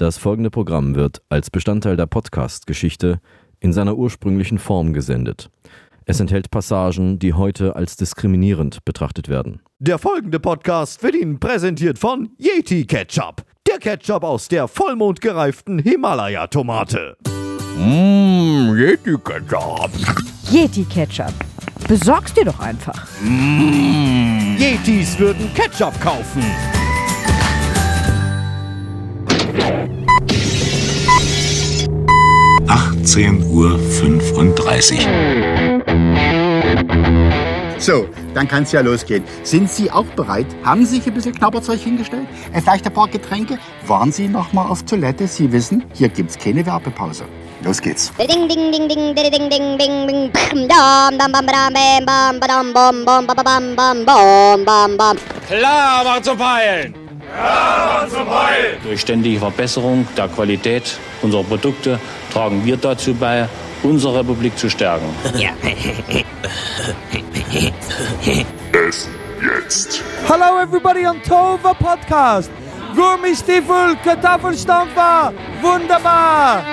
Das folgende Programm wird als Bestandteil der Podcast-Geschichte in seiner ursprünglichen Form gesendet. Es enthält Passagen, die heute als diskriminierend betrachtet werden. Der folgende Podcast wird Ihnen präsentiert von Yeti Ketchup. Der Ketchup aus der vollmondgereiften Himalaya-Tomate. Mmm, Yeti Ketchup. Yeti Ketchup. Besorg's dir doch einfach. Yetis würden Ketchup kaufen. Uhr. 35. So, dann kann es ja losgehen. Sind Sie auch bereit? Haben Sie sich ein bisschen Knabberzeug hingestellt? Äh, vielleicht ein paar Getränke? Waren Sie noch mal auf Toilette? Sie wissen, hier gibt's keine Werbepause. Los geht's. Ding ding ding ding ding ding ding ding ding bam dam dam bam durch ständige Verbesserung der Qualität unserer Produkte tragen wir dazu bei, unsere Republik zu stärken. Ja. es jetzt. Hallo everybody on Tova Podcast. Gummistiefel, Kartoffelstampfer, wunderbar!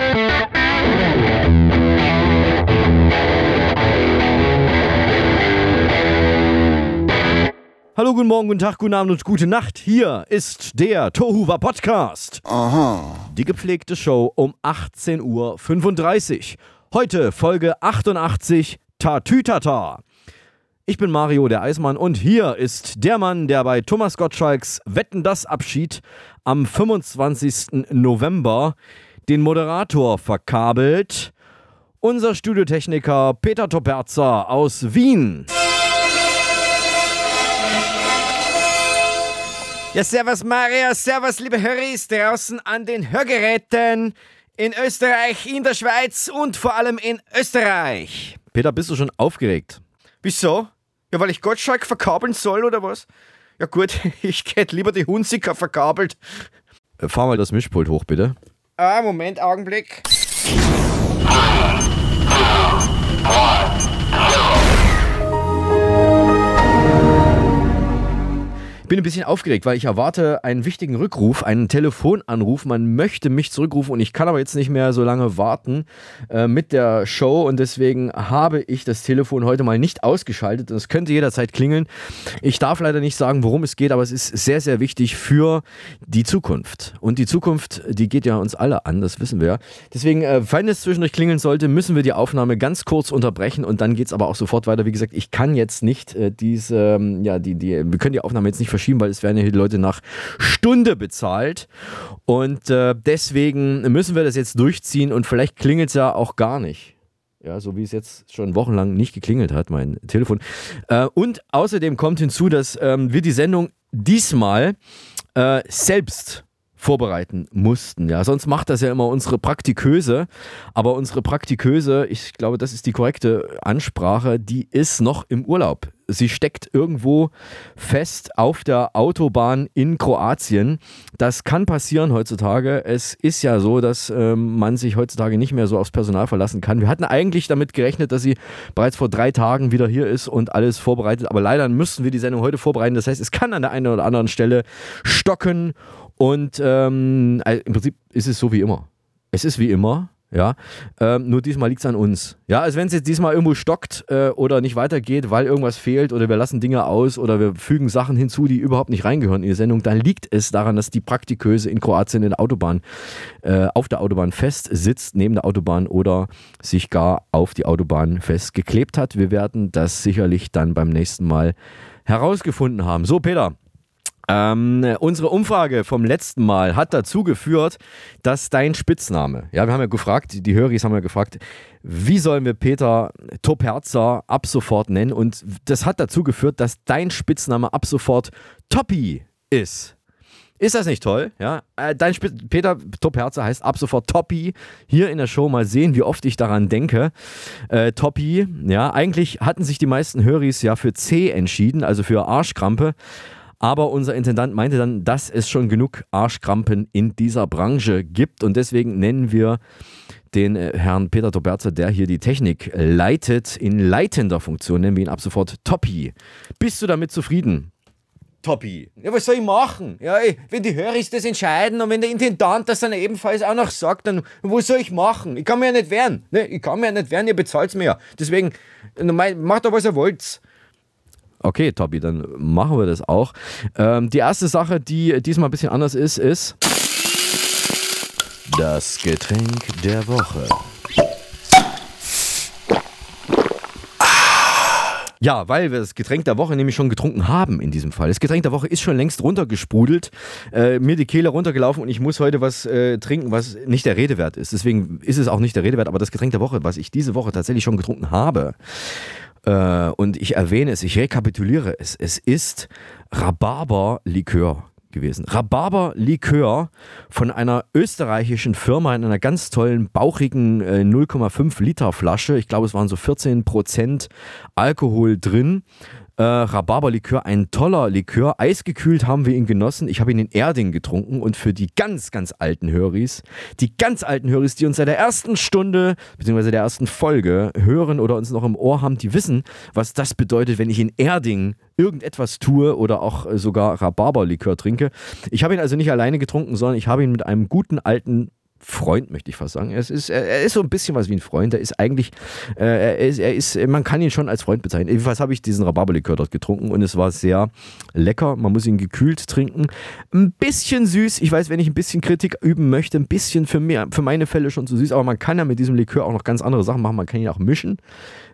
Hallo, guten Morgen, guten Tag, guten Abend und gute Nacht. Hier ist der Tohuwa Podcast. Aha. Die gepflegte Show um 18.35 Uhr. Heute Folge 88 Tatütata. Ich bin Mario der Eismann und hier ist der Mann, der bei Thomas Gottschalks Wetten das Abschied am 25. November den Moderator verkabelt. Unser Studiotechniker Peter Toperzer aus Wien. Ja, servus Mario, servus liebe Höris draußen an den Hörgeräten in Österreich, in der Schweiz und vor allem in Österreich. Peter, bist du schon aufgeregt? Wieso? Ja, weil ich Gottschalk verkabeln soll oder was? Ja gut, ich hätte lieber die Hunziker verkabelt. Äh, Fahr mal das Mischpult hoch, bitte. Ah, Moment, Augenblick. Bin ein bisschen aufgeregt, weil ich erwarte einen wichtigen Rückruf, einen Telefonanruf. Man möchte mich zurückrufen und ich kann aber jetzt nicht mehr so lange warten äh, mit der Show und deswegen habe ich das Telefon heute mal nicht ausgeschaltet. Es könnte jederzeit klingeln. Ich darf leider nicht sagen, worum es geht, aber es ist sehr, sehr wichtig für die Zukunft. Und die Zukunft, die geht ja uns alle an, das wissen wir. Deswegen, äh, wenn es zwischendurch klingeln sollte, müssen wir die Aufnahme ganz kurz unterbrechen und dann geht es aber auch sofort weiter. Wie gesagt, ich kann jetzt nicht äh, diese, ähm, ja, die, die, wir können die Aufnahme jetzt nicht verschieben, weil es werden ja die Leute nach Stunde bezahlt. Und äh, deswegen müssen wir das jetzt durchziehen und vielleicht klingelt es ja auch gar nicht. Ja, so wie es jetzt schon wochenlang nicht geklingelt hat, mein Telefon. Äh, und außerdem kommt hinzu, dass ähm, wir die Sendung diesmal äh, selbst vorbereiten mussten. Ja, sonst macht das ja immer unsere Praktiköse, aber unsere Praktiköse, ich glaube, das ist die korrekte Ansprache, die ist noch im Urlaub. Sie steckt irgendwo fest auf der Autobahn in Kroatien. Das kann passieren heutzutage. Es ist ja so, dass ähm, man sich heutzutage nicht mehr so aufs Personal verlassen kann. Wir hatten eigentlich damit gerechnet, dass sie bereits vor drei Tagen wieder hier ist und alles vorbereitet. Aber leider müssen wir die Sendung heute vorbereiten. Das heißt, es kann an der einen oder anderen Stelle stocken und ähm, im Prinzip ist es so wie immer. Es ist wie immer, ja. Ähm, nur diesmal liegt es an uns. Ja, also wenn es jetzt diesmal irgendwo stockt äh, oder nicht weitergeht, weil irgendwas fehlt oder wir lassen Dinge aus oder wir fügen Sachen hinzu, die überhaupt nicht reingehören in die Sendung, dann liegt es daran, dass die Praktiköse in Kroatien in der Autobahn, äh, auf der Autobahn fest sitzt, neben der Autobahn oder sich gar auf die Autobahn festgeklebt hat. Wir werden das sicherlich dann beim nächsten Mal herausgefunden haben. So, Peter. Ähm, unsere Umfrage vom letzten Mal hat dazu geführt, dass dein Spitzname, ja, wir haben ja gefragt, die Höris haben ja gefragt, wie sollen wir Peter Toperzer ab sofort nennen? Und das hat dazu geführt, dass dein Spitzname ab sofort Toppi ist. Ist das nicht toll? Ja, äh, dein Spitz Peter Toperzer heißt ab sofort Toppi. Hier in der Show mal sehen, wie oft ich daran denke. Äh, Toppi, ja, eigentlich hatten sich die meisten Höris ja für C entschieden, also für Arschkrampe. Aber unser Intendant meinte dann, dass es schon genug Arschkrampen in dieser Branche gibt und deswegen nennen wir den äh, Herrn Peter Toberzer, der hier die Technik leitet, in leitender Funktion, nennen wir ihn ab sofort Toppi. Bist du damit zufrieden? Topi. Ja, was soll ich machen? Ja, ey, wenn die Höris das entscheiden und wenn der Intendant das dann ebenfalls auch noch sagt, dann was soll ich machen? Ich kann mir ja nicht wehren. Ne? Ich kann mir ja nicht wehren, ihr bezahlt mir ja. Deswegen, macht doch, was ihr wollt. Okay, Tobi, dann machen wir das auch. Ähm, die erste Sache, die diesmal ein bisschen anders ist, ist das Getränk der Woche. Ja, weil wir das Getränk der Woche nämlich schon getrunken haben in diesem Fall. Das Getränk der Woche ist schon längst runtergesprudelt, äh, mir die Kehle runtergelaufen und ich muss heute was äh, trinken, was nicht der Rede wert ist. Deswegen ist es auch nicht der Rede wert, aber das Getränk der Woche, was ich diese Woche tatsächlich schon getrunken habe, äh, und ich erwähne es, ich rekapituliere es, es ist Rhabarber-Likör gewesen. Rhabarber-Likör von einer österreichischen Firma in einer ganz tollen, bauchigen äh, 0,5 Liter Flasche. Ich glaube, es waren so 14 Prozent Alkohol drin äh, Rhabarberlikör, ein toller Likör. Eisgekühlt haben wir ihn genossen. Ich habe ihn in Erding getrunken und für die ganz, ganz alten Höris, die ganz alten Höris, die uns seit der ersten Stunde bzw. der ersten Folge hören oder uns noch im Ohr haben, die wissen, was das bedeutet, wenn ich in Erding irgendetwas tue oder auch sogar Rhabarberlikör trinke. Ich habe ihn also nicht alleine getrunken, sondern ich habe ihn mit einem guten alten Freund, möchte ich fast sagen. Es ist, er ist so ein bisschen was wie ein Freund. Er ist eigentlich, äh, er, ist, er ist, man kann ihn schon als Freund bezeichnen. Jedenfalls habe ich diesen Rhabarberlikör dort getrunken und es war sehr lecker. Man muss ihn gekühlt trinken. Ein bisschen süß. Ich weiß, wenn ich ein bisschen Kritik üben möchte, ein bisschen für, mir, für meine Fälle schon zu süß, aber man kann ja mit diesem Likör auch noch ganz andere Sachen machen. Man kann ihn auch mischen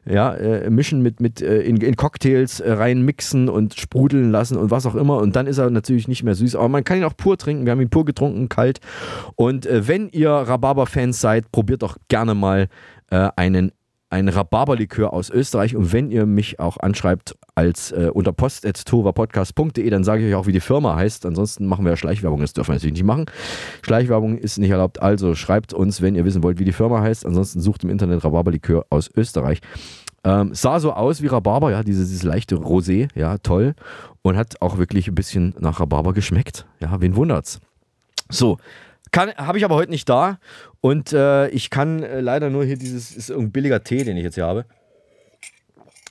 ja, äh, mischen mit, mit äh, in, in, Cocktails äh, reinmixen und sprudeln lassen und was auch immer. Und dann ist er natürlich nicht mehr süß. Aber man kann ihn auch pur trinken. Wir haben ihn pur getrunken, kalt. Und äh, wenn ihr Rhabarber-Fans seid, probiert doch gerne mal äh, einen ein Rhabarberlikör aus Österreich. Und wenn ihr mich auch anschreibt als äh, unter post.tovapodcast.de, dann sage ich euch auch, wie die Firma heißt. Ansonsten machen wir ja Schleichwerbung. Das dürfen wir natürlich nicht machen. Schleichwerbung ist nicht erlaubt. Also schreibt uns, wenn ihr wissen wollt, wie die Firma heißt. Ansonsten sucht im Internet Rhabarberlikör aus Österreich. Ähm, sah so aus wie Rhabarber, ja, dieses, dieses leichte Rosé, ja, toll. Und hat auch wirklich ein bisschen nach Rhabarber geschmeckt. Ja, wen wundert's? So, habe ich aber heute nicht da. Und äh, ich kann äh, leider nur hier dieses, ist ein billiger Tee, den ich jetzt hier habe,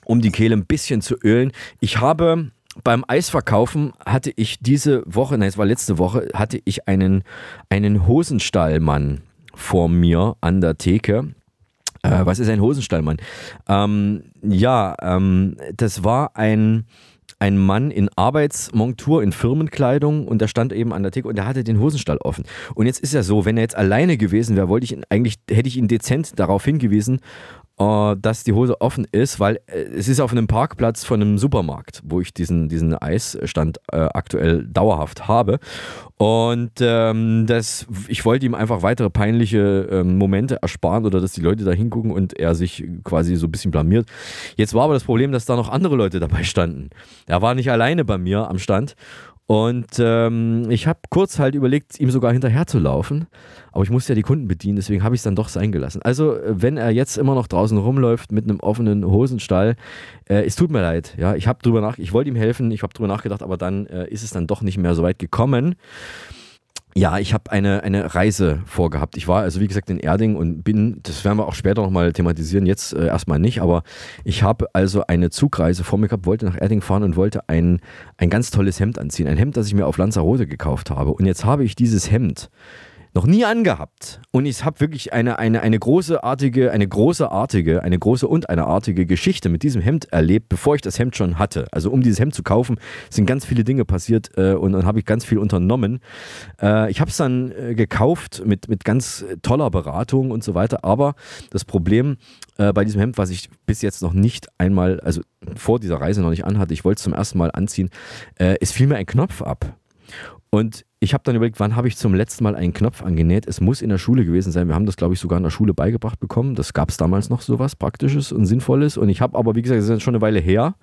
um die Kehle ein bisschen zu ölen. Ich habe beim Eisverkaufen hatte ich diese Woche, nein, es war letzte Woche, hatte ich einen, einen Hosenstallmann vor mir an der Theke. Äh, was ist ein Hosenstallmann? Ähm, ja, ähm, das war ein, ein Mann in Arbeitsmontur, in Firmenkleidung und der stand eben an der Theke und der hatte den Hosenstall offen. Und jetzt ist ja so, wenn er jetzt alleine gewesen wäre, wollte ich ihn eigentlich, hätte ich ihn dezent darauf hingewiesen, äh, dass die Hose offen ist, weil äh, es ist auf einem Parkplatz von einem Supermarkt, wo ich diesen, diesen Eisstand äh, aktuell dauerhaft habe. Und ähm, das, ich wollte ihm einfach weitere peinliche ähm, Momente ersparen oder dass die Leute da hingucken und er sich quasi so ein bisschen blamiert. Jetzt war aber das Problem, dass da noch andere Leute dabei standen. Er war nicht alleine bei mir am Stand und ähm, ich habe kurz halt überlegt, ihm sogar hinterher zu laufen. Aber ich musste ja die Kunden bedienen, deswegen habe ich es dann doch sein gelassen. Also, äh, wenn er jetzt immer noch draußen rumläuft mit einem offenen Hosenstall, äh, es tut mir leid. Ja, ich habe drüber nach, ich wollte ihm helfen, ich habe drüber nachgedacht, aber dann äh, ist es dann doch nicht mehr so weit gekommen. Ja, ich habe eine, eine Reise vorgehabt. Ich war also wie gesagt in Erding und bin, das werden wir auch später nochmal thematisieren, jetzt äh, erstmal nicht, aber ich habe also eine Zugreise vor mir gehabt, wollte nach Erding fahren und wollte ein, ein ganz tolles Hemd anziehen. Ein Hemd, das ich mir auf Lanzarote gekauft habe. Und jetzt habe ich dieses Hemd noch nie angehabt. Und ich habe wirklich eine, eine, eine großartige, eine großartige, eine große und eine artige Geschichte mit diesem Hemd erlebt, bevor ich das Hemd schon hatte. Also um dieses Hemd zu kaufen, sind ganz viele Dinge passiert äh, und dann habe ich ganz viel unternommen. Äh, ich habe es dann äh, gekauft mit, mit ganz toller Beratung und so weiter. Aber das Problem äh, bei diesem Hemd, was ich bis jetzt noch nicht einmal, also vor dieser Reise noch nicht anhatte, ich wollte es zum ersten Mal anziehen, äh, es fiel mir ein Knopf ab. Und ich habe dann überlegt, wann habe ich zum letzten Mal einen Knopf angenäht? Es muss in der Schule gewesen sein. Wir haben das, glaube ich, sogar in der Schule beigebracht bekommen. Das gab es damals noch sowas Praktisches und Sinnvolles. Und ich habe aber, wie gesagt, das ist schon eine Weile her,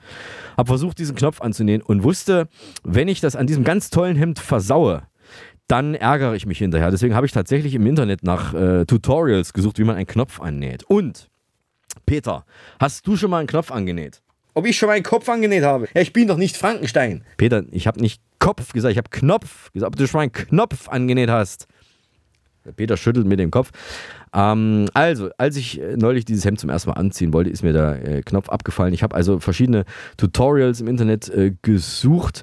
habe versucht, diesen Knopf anzunähen und wusste, wenn ich das an diesem ganz tollen Hemd versaue, dann ärgere ich mich hinterher. Deswegen habe ich tatsächlich im Internet nach äh, Tutorials gesucht, wie man einen Knopf annäht. Und, Peter, hast du schon mal einen Knopf angenäht? Ob ich schon mal einen Kopf angenäht habe? Ja, ich bin doch nicht Frankenstein. Peter, ich habe nicht Kopf gesagt, ich habe Knopf gesagt, ob du schon mal einen Knopf angenäht hast. Peter schüttelt mit dem Kopf. Ähm, also, als ich äh, neulich dieses Hemd zum ersten Mal anziehen wollte, ist mir der äh, Knopf abgefallen. Ich habe also verschiedene Tutorials im Internet äh, gesucht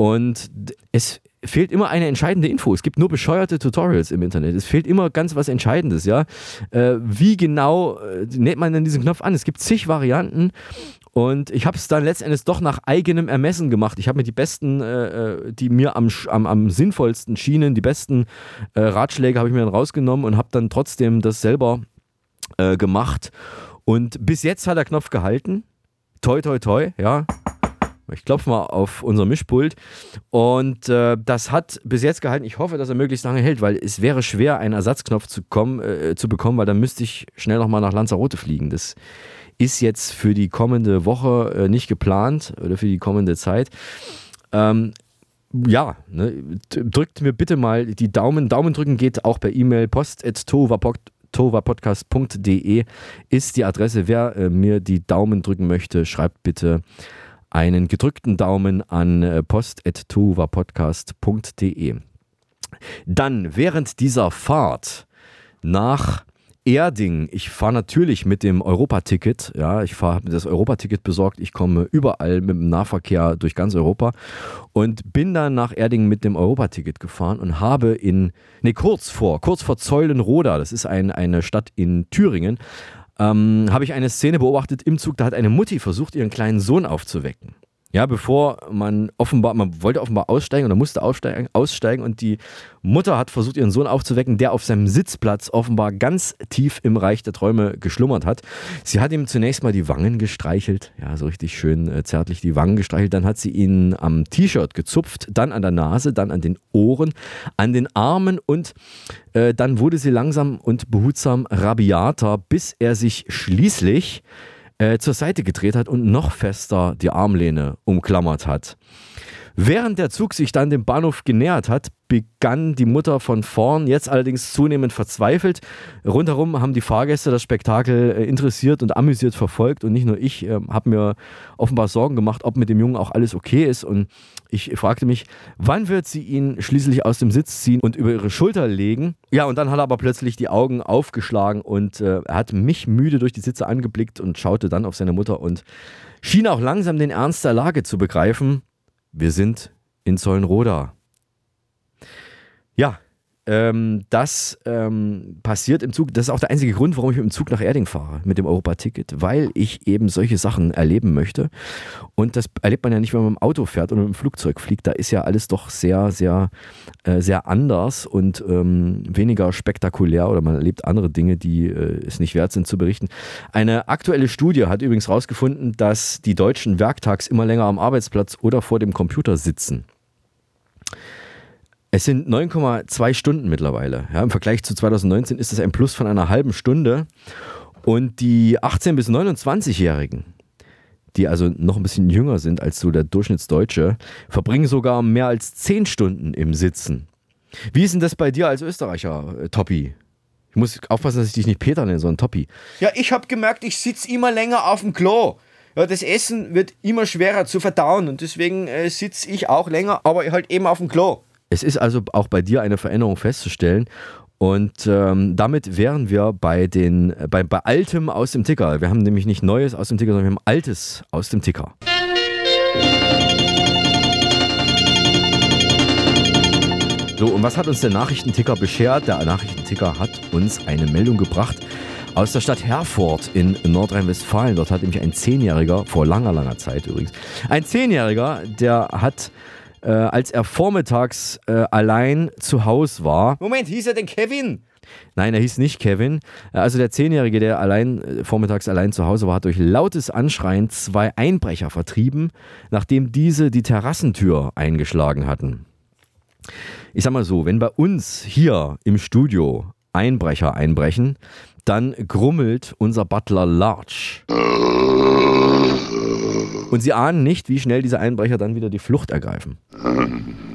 Und es fehlt immer eine entscheidende Info. Es gibt nur bescheuerte Tutorials im Internet. Es fehlt immer ganz was Entscheidendes, ja. Äh, wie genau äh, näht man denn diesen Knopf an? Es gibt zig Varianten. Und ich habe es dann letztendlich doch nach eigenem Ermessen gemacht. Ich habe mir die besten, äh, äh, die mir am, am, am sinnvollsten schienen, die besten äh, Ratschläge habe ich mir dann rausgenommen und habe dann trotzdem das selber äh, gemacht. Und bis jetzt hat der Knopf gehalten. Toi, toi, toi, ja. Ich klopfe mal auf unser Mischpult. Und äh, das hat bis jetzt gehalten. Ich hoffe, dass er möglichst lange hält, weil es wäre schwer, einen Ersatzknopf zu, kommen, äh, zu bekommen, weil dann müsste ich schnell nochmal nach Lanzarote fliegen. Das ist jetzt für die kommende Woche äh, nicht geplant oder für die kommende Zeit. Ähm, ja, ne, drückt mir bitte mal die Daumen. Daumen drücken geht auch per E-Mail post.tovapodcast.de ist die Adresse. Wer äh, mir die Daumen drücken möchte, schreibt bitte einen gedrückten Daumen an äh, post.tovapodcast.de. Dann während dieser Fahrt nach Erding, ich fahre natürlich mit dem Europaticket, ja, ich habe das Europaticket besorgt, ich komme überall mit dem Nahverkehr durch ganz Europa und bin dann nach Erding mit dem Europaticket gefahren und habe in, nee, kurz vor, kurz vor Zeulenroda, das ist ein, eine Stadt in Thüringen, ähm, habe ich eine Szene beobachtet im Zug, da hat eine Mutti versucht, ihren kleinen Sohn aufzuwecken. Ja, bevor man offenbar, man wollte offenbar aussteigen oder musste aussteigen, aussteigen und die Mutter hat versucht, ihren Sohn aufzuwecken, der auf seinem Sitzplatz offenbar ganz tief im Reich der Träume geschlummert hat. Sie hat ihm zunächst mal die Wangen gestreichelt, ja, so richtig schön äh, zärtlich die Wangen gestreichelt. Dann hat sie ihn am T-Shirt gezupft, dann an der Nase, dann an den Ohren, an den Armen und äh, dann wurde sie langsam und behutsam rabiater, bis er sich schließlich äh, zur Seite gedreht hat und noch fester die Armlehne umklammert hat. Während der Zug sich dann dem Bahnhof genähert hat, begann die Mutter von vorn, jetzt allerdings zunehmend verzweifelt. Rundherum haben die Fahrgäste das Spektakel äh, interessiert und amüsiert verfolgt und nicht nur ich äh, habe mir offenbar Sorgen gemacht, ob mit dem Jungen auch alles okay ist und ich fragte mich, wann wird sie ihn schließlich aus dem Sitz ziehen und über ihre Schulter legen? Ja, und dann hat er aber plötzlich die Augen aufgeschlagen und äh, er hat mich müde durch die Sitze angeblickt und schaute dann auf seine Mutter und schien auch langsam den Ernst der Lage zu begreifen. Wir sind in Zollenroda. Ja, ähm, das ähm, passiert im Zug. Das ist auch der einzige Grund, warum ich mit dem Zug nach Erding fahre, mit dem Europaticket, weil ich eben solche Sachen erleben möchte. Und das erlebt man ja nicht, wenn man mit dem Auto fährt oder mit dem Flugzeug fliegt. Da ist ja alles doch sehr, sehr, äh, sehr anders und ähm, weniger spektakulär oder man erlebt andere Dinge, die äh, es nicht wert sind zu berichten. Eine aktuelle Studie hat übrigens herausgefunden, dass die Deutschen werktags immer länger am Arbeitsplatz oder vor dem Computer sitzen. Es sind 9,2 Stunden mittlerweile. Ja, Im Vergleich zu 2019 ist das ein Plus von einer halben Stunde. Und die 18- bis 29-Jährigen, die also noch ein bisschen jünger sind als so der Durchschnittsdeutsche, verbringen sogar mehr als 10 Stunden im Sitzen. Wie ist denn das bei dir als Österreicher, äh, Toppi? Ich muss aufpassen, dass ich dich nicht Peter nenne, sondern Toppi. Ja, ich habe gemerkt, ich sitze immer länger auf dem Klo. Ja, das Essen wird immer schwerer zu verdauen und deswegen äh, sitze ich auch länger, aber halt eben auf dem Klo. Es ist also auch bei dir eine Veränderung festzustellen. Und ähm, damit wären wir bei, den, bei, bei Altem aus dem Ticker. Wir haben nämlich nicht Neues aus dem Ticker, sondern wir haben Altes aus dem Ticker. So, und was hat uns der Nachrichtenticker beschert? Der Nachrichtenticker hat uns eine Meldung gebracht aus der Stadt Herford in Nordrhein-Westfalen. Dort hat nämlich ein Zehnjähriger, vor langer, langer Zeit übrigens, ein Zehnjähriger, der hat, äh, als er vormittags äh, allein zu Hause war, Moment, hieß er denn Kevin? Nein, er hieß nicht Kevin. Also der Zehnjährige, der allein äh, vormittags allein zu Hause war, hat durch lautes Anschreien zwei Einbrecher vertrieben, nachdem diese die Terrassentür eingeschlagen hatten. Ich sag mal so, wenn bei uns hier im Studio Einbrecher einbrechen, dann grummelt unser Butler Larch. Und sie ahnen nicht, wie schnell diese Einbrecher dann wieder die Flucht ergreifen.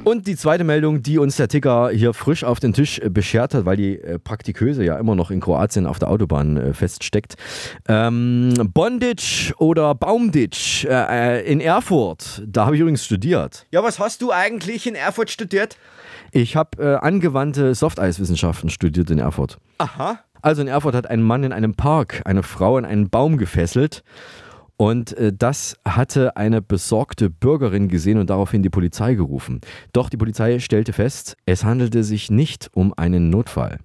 Und die zweite Meldung, die uns der Ticker hier frisch auf den Tisch äh, beschert hat, weil die äh, Praktiköse ja immer noch in Kroatien auf der Autobahn äh, feststeckt. Ähm, Bondage oder Baumditch äh, äh, in Erfurt, da habe ich übrigens studiert. Ja, was hast du eigentlich in Erfurt studiert? Ich habe äh, angewandte Softeiswissenschaften studiert in Erfurt. Aha. Also in Erfurt hat ein Mann in einem Park eine Frau an einen Baum gefesselt Und äh, das hatte eine besorgte Bürgerin gesehen und daraufhin die Polizei gerufen. Doch die Polizei stellte fest, es handelte sich nicht um einen Notfall.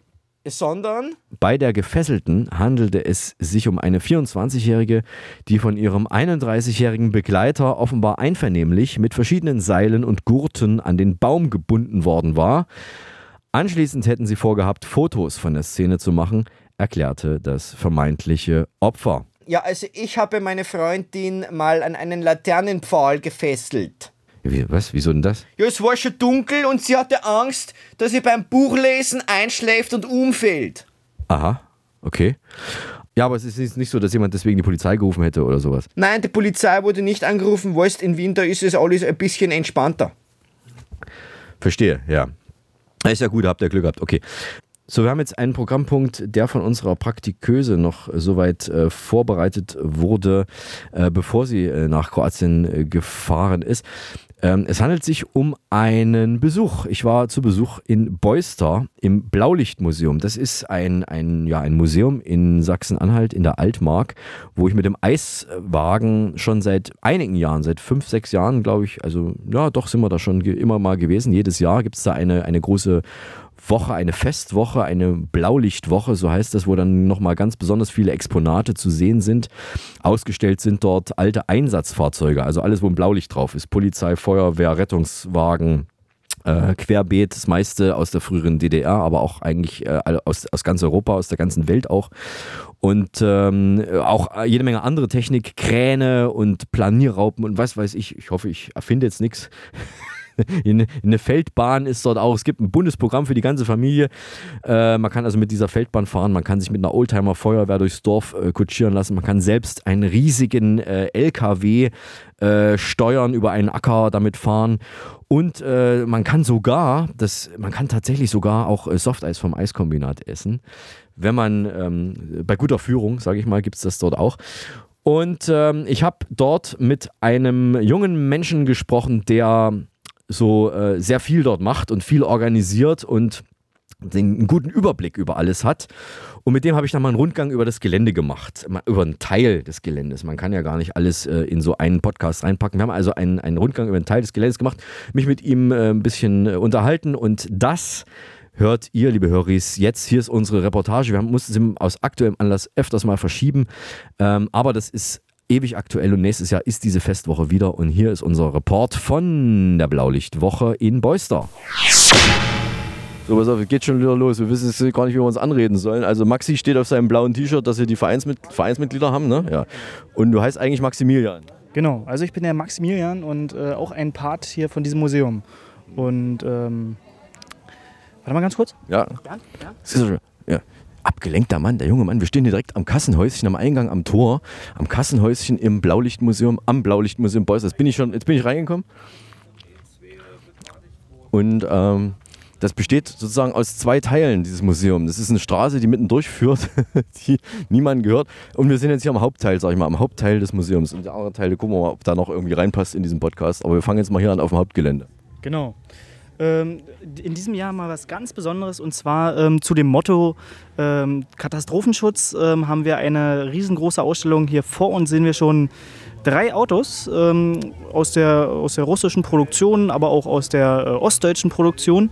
Sondern? Bei der Gefesselten handelte es sich um eine 24-Jährige, die von ihrem 31-jährigen Begleiter offenbar einvernehmlich mit verschiedenen Seilen und Gurten an den Baum gebunden worden war. Anschließend hätten sie vorgehabt, Fotos von der Szene zu machen, erklärte das vermeintliche Opfer. Ja, also ich habe meine Freundin mal an einen Laternenpfahl gefesselt. Wie, was? Wieso denn das? Ja, es war schon dunkel und sie hatte Angst, dass sie beim Buchlesen einschläft und umfällt. Aha, okay. Ja, aber es ist nicht so, dass jemand deswegen die Polizei gerufen hätte oder sowas. Nein, die Polizei wurde nicht angerufen. Weißt, in da ist es alles ein bisschen entspannter. Verstehe, ja. Ist ja gut, habt ihr Glück gehabt. Okay. So, wir haben jetzt einen Programmpunkt, der von unserer Praktiköse noch soweit äh, vorbereitet wurde, äh, bevor sie äh, nach Kroatien äh, gefahren ist. Ähm, es handelt sich um einen Besuch. Ich war zu Besuch in Beuster im Blaulichtmuseum. Das ist ein, ein, ja, ein Museum in Sachsen-Anhalt in der Altmark, wo ich mit dem Eiswagen schon seit einigen Jahren, seit fünf, sechs Jahren, glaube ich, also ja, doch sind wir da schon immer mal gewesen. Jedes Jahr gibt es da eine, eine große Woche, eine Festwoche, eine Blaulichtwoche, so heißt das, wo dann nochmal ganz besonders viele Exponate zu sehen sind. Ausgestellt sind dort alte Einsatzfahrzeuge, also alles, wo ein Blaulicht drauf ist. Polizei, Feuerwehr, Rettungswagen, äh, querbeet, das meiste aus der früheren DDR, aber auch eigentlich äh, aus, aus ganz Europa, aus der ganzen Welt auch. Und ähm, auch jede Menge andere Technik, Kräne und Planierraupen und was weiß ich. Ich hoffe, ich erfinde jetzt nichts. eine Feldbahn ist dort auch. Es gibt ein Bundesprogramm für die ganze Familie. Äh, man kann also mit dieser Feldbahn fahren. Man kann sich mit einer Oldtimer-Feuerwehr durchs Dorf äh, kutschieren lassen. Man kann selbst einen riesigen äh, LKW äh, steuern, über einen Acker damit fahren. Und äh, man kann sogar, das, man kann tatsächlich sogar auch äh, Softeis vom Eiskombinat essen. Wenn man ähm, bei guter Führung, sage ich mal, gibt es das dort auch. Und ähm, ich habe dort mit einem jungen Menschen gesprochen, der so äh, sehr viel dort macht und viel organisiert und den, einen guten Überblick über alles hat. Und mit dem habe ich dann mal einen Rundgang über das Gelände gemacht, über einen Teil des Geländes. Man kann ja gar nicht alles äh, in so einen Podcast reinpacken. Wir haben also einen, einen Rundgang über einen Teil des Geländes gemacht, mich mit ihm äh, ein bisschen äh, unterhalten und das hört ihr, liebe Höris, jetzt. Hier ist unsere Reportage. Wir haben, mussten sie aus aktuellem Anlass öfters mal verschieben, ähm, aber das ist ewig aktuell und nächstes Jahr ist diese Festwoche wieder und hier ist unser Report von der Blaulichtwoche in Beuster. So, pass auf, es geht schon wieder los. Wir wissen jetzt gar nicht, wie wir uns anreden sollen. Also Maxi steht auf seinem blauen T-Shirt, dass wir die Vereinsmit Vereinsmitglieder haben, ne? Ja. Und du heißt eigentlich Maximilian. Genau, also ich bin der Maximilian und äh, auch ein Part hier von diesem Museum. Und ähm, warte mal ganz kurz. Ja. ja? ja abgelenkter Mann, der junge Mann. Wir stehen hier direkt am Kassenhäuschen, am Eingang, am Tor, am Kassenhäuschen im Blaulichtmuseum, am Blaulichtmuseum Beuys. Jetzt bin ich schon, jetzt bin ich reingekommen. Und ähm, das besteht sozusagen aus zwei Teilen, dieses Museum. Das ist eine Straße, die mitten durchführt, die niemand gehört. Und wir sind jetzt hier am Hauptteil, sag ich mal, am Hauptteil des Museums. Und die anderen Teile gucken wir mal, ob da noch irgendwie reinpasst in diesen Podcast. Aber wir fangen jetzt mal hier an auf dem Hauptgelände. Genau. Ähm, in diesem Jahr mal was ganz Besonderes und zwar ähm, zu dem Motto ähm, Katastrophenschutz ähm, haben wir eine riesengroße Ausstellung. Hier vor uns sehen wir schon drei Autos ähm, aus, der, aus der russischen Produktion, aber auch aus der äh, ostdeutschen Produktion.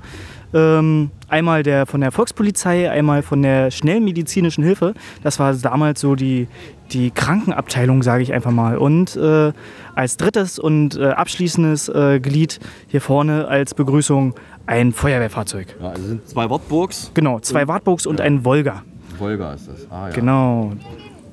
Ähm, einmal der von der Volkspolizei, einmal von der Schnellmedizinischen Hilfe. Das war damals so die, die Krankenabteilung, sage ich einfach mal. Und äh, als drittes und äh, abschließendes äh, Glied hier vorne als Begrüßung ein Feuerwehrfahrzeug. Ja, also sind zwei Wartburgs? Genau, zwei Wartburgs und ja. ein Volga. Volga ist das. Ah, ja. Genau.